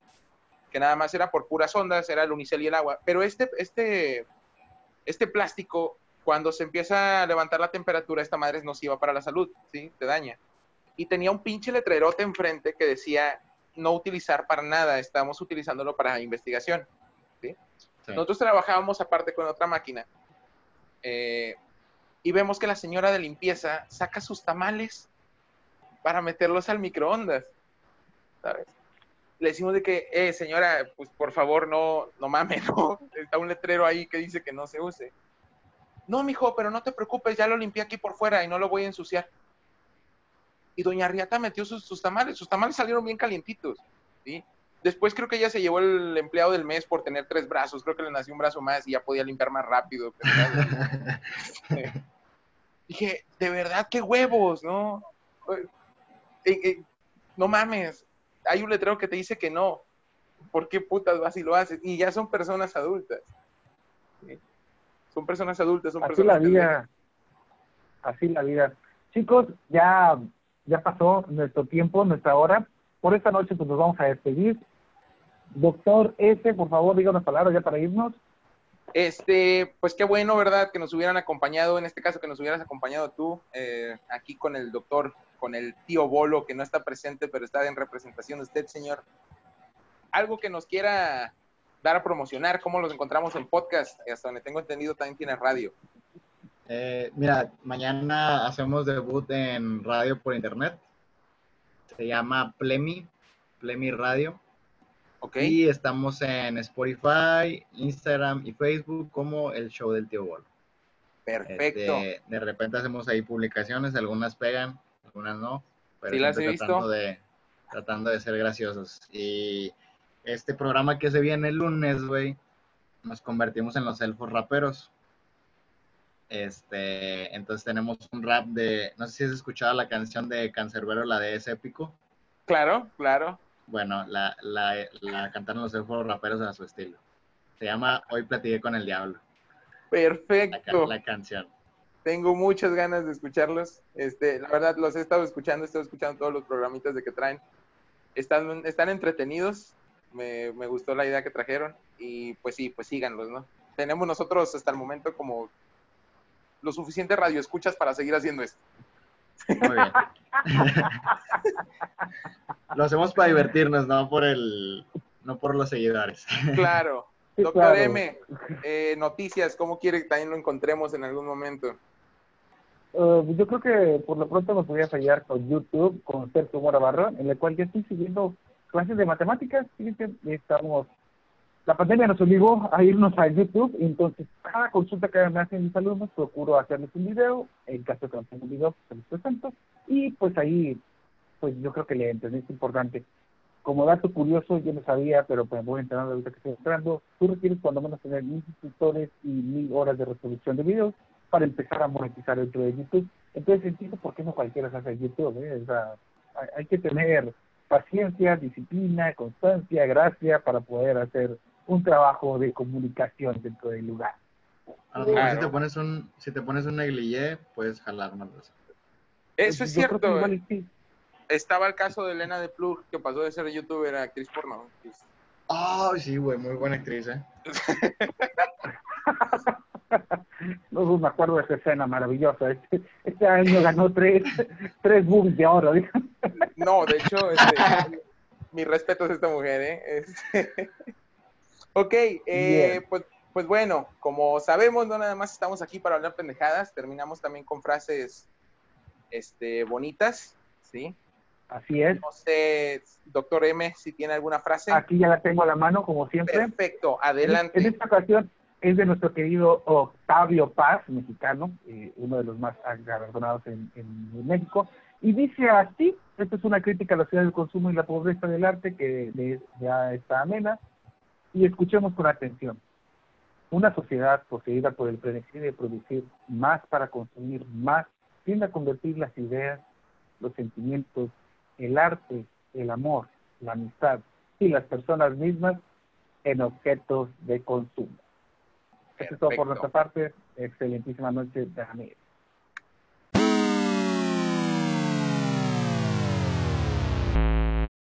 S3: Que nada más era por puras ondas, era el unicel y el agua. Pero este, este, este plástico, cuando se empieza a levantar la temperatura, esta madre es nociva para la salud, ¿sí? Te daña. Y tenía un pinche letrerote enfrente que decía no utilizar para nada, estamos utilizándolo para investigación.
S2: Sí.
S3: Nosotros trabajábamos aparte con otra máquina eh, y vemos que la señora de limpieza saca sus tamales para meterlos al microondas, ¿sabes? Le decimos de que, eh, señora, pues por favor, no, no mames, ¿no? Está un letrero ahí que dice que no se use. No, mijo, pero no te preocupes, ya lo limpié aquí por fuera y no lo voy a ensuciar. Y doña Riata metió sus, sus tamales, sus tamales salieron bien calientitos, ¿sí? Después creo que ella se llevó el empleado del mes por tener tres brazos, creo que le nació un brazo más y ya podía limpiar más rápido. Dije, de verdad, qué huevos, ¿no? Eh, eh, no mames, hay un letrero que te dice que no. ¿Por qué putas vas y lo haces? Y ya son personas adultas. Son personas adultas, son
S1: Así
S3: personas
S1: la vida. Así la vida. Chicos, ya, ya pasó nuestro tiempo, nuestra hora. Por esta noche pues nos vamos a despedir. Doctor S, por favor, diga unas palabras ya para irnos.
S3: Este, pues qué bueno, ¿verdad? Que nos hubieran acompañado, en este caso que nos hubieras acompañado tú, eh, aquí con el doctor, con el tío Bolo, que no está presente, pero está en representación de usted, señor. Algo que nos quiera dar a promocionar, cómo los encontramos en podcast, hasta donde tengo entendido también tiene radio.
S2: Eh, mira, mañana hacemos debut en radio por internet. Se llama Plemi, Plemi Radio. Y estamos en Spotify, Instagram y Facebook como el show del tío Bolo.
S3: Perfecto.
S2: Este, de repente hacemos ahí publicaciones, algunas pegan, algunas no. Pero
S3: Sí, las he visto.
S2: tratando de, tratando de ser graciosos. Y este programa que se viene el lunes, güey, nos convertimos en los elfos raperos. Este, entonces tenemos un rap de, no sé si has escuchado la canción de Cancerbero, la de ese épico.
S3: Claro, claro.
S2: Bueno, la, la, la cantaron los elfos raperos a su estilo. Se llama Hoy platiqué con el diablo, la,
S3: Perfecto.
S2: la canción.
S3: Tengo muchas ganas de escucharlos. Este, la verdad, los he estado escuchando, he estado escuchando todos los programitas de que traen. Están, están entretenidos. Me, me gustó la idea que trajeron. Y pues sí, pues síganlos, ¿no? Tenemos nosotros hasta el momento como lo suficiente radio escuchas para seguir haciendo esto.
S2: Muy bien. Lo hacemos para divertirnos, no por el, no por los seguidores.
S3: Claro.
S1: Sí,
S3: Doctor
S1: claro.
S3: M, eh, noticias, ¿cómo quiere que también lo encontremos en algún momento?
S1: Eh, yo creo que por lo pronto me podría fallar con YouTube, con Sergio Mora Barrón, en el cual ya estoy siguiendo clases de matemáticas. Fíjense, estamos, la pandemia nos obligó a irnos a YouTube, entonces cada consulta que me hacen mis alumnos, procuro hacerles un video, en caso de que no tenga un video, pues se los presento, y pues ahí, pues yo creo que le entendí, es importante. Como dato curioso, yo no sabía, pero pues voy enterando ahorita que estoy entrando, tú requieres cuando menos tener mil suscriptores y mil horas de resolución de videos para empezar a monetizar dentro de YouTube. Entonces entiendo por qué no cualquiera se hace YouTube. ¿eh? O sea, hay, hay que tener paciencia, disciplina, constancia, gracia para poder hacer un trabajo de comunicación dentro del lugar.
S2: A lo mejor
S3: Claro.
S2: si te pones un, si te pones un negligé, puedes jalar más.
S3: Eso es
S1: Yo creo que
S3: cierto.
S1: igual y sí.
S3: Estaba el caso de Elena de Plug, que pasó de ser youtuber a actriz porno.
S2: Ay, sí, güey, muy buena actriz, ¿eh?
S1: No me acuerdo de esa escena maravillosa. Este, este año ganó tres, tres boobies de oro. dijo.
S3: No, de hecho, este, mi respeto a esta mujer, ¿eh? Este, ok, eh, pues, pues bueno, como sabemos, no nada más estamos aquí para hablar pendejadas, terminamos también con frases este, bonitas, ¿sí?
S1: Así es.
S3: No sé, doctor M, si tiene alguna frase.
S1: Aquí ya la tengo a la mano, como siempre.
S3: Perfecto,
S1: En
S3: adelante.
S1: esta ocasión es de nuestro querido Octavio Paz, mexicano, eh, uno de los más galardonados en, en México. Y dice así, esta es una crítica a la ciudad del consumo y la pobreza del arte que le- ya está amena. Y escuchemos con atención. Una sociedad poseída por el pretensión de producir más para consumir más, tiende a convertir las ideas, los sentimientos, el arte, el amor, la amistad y las personas mismas en objetos de consumo. Eso es todo por nuestra parte. Excelentísima noche, Daniel.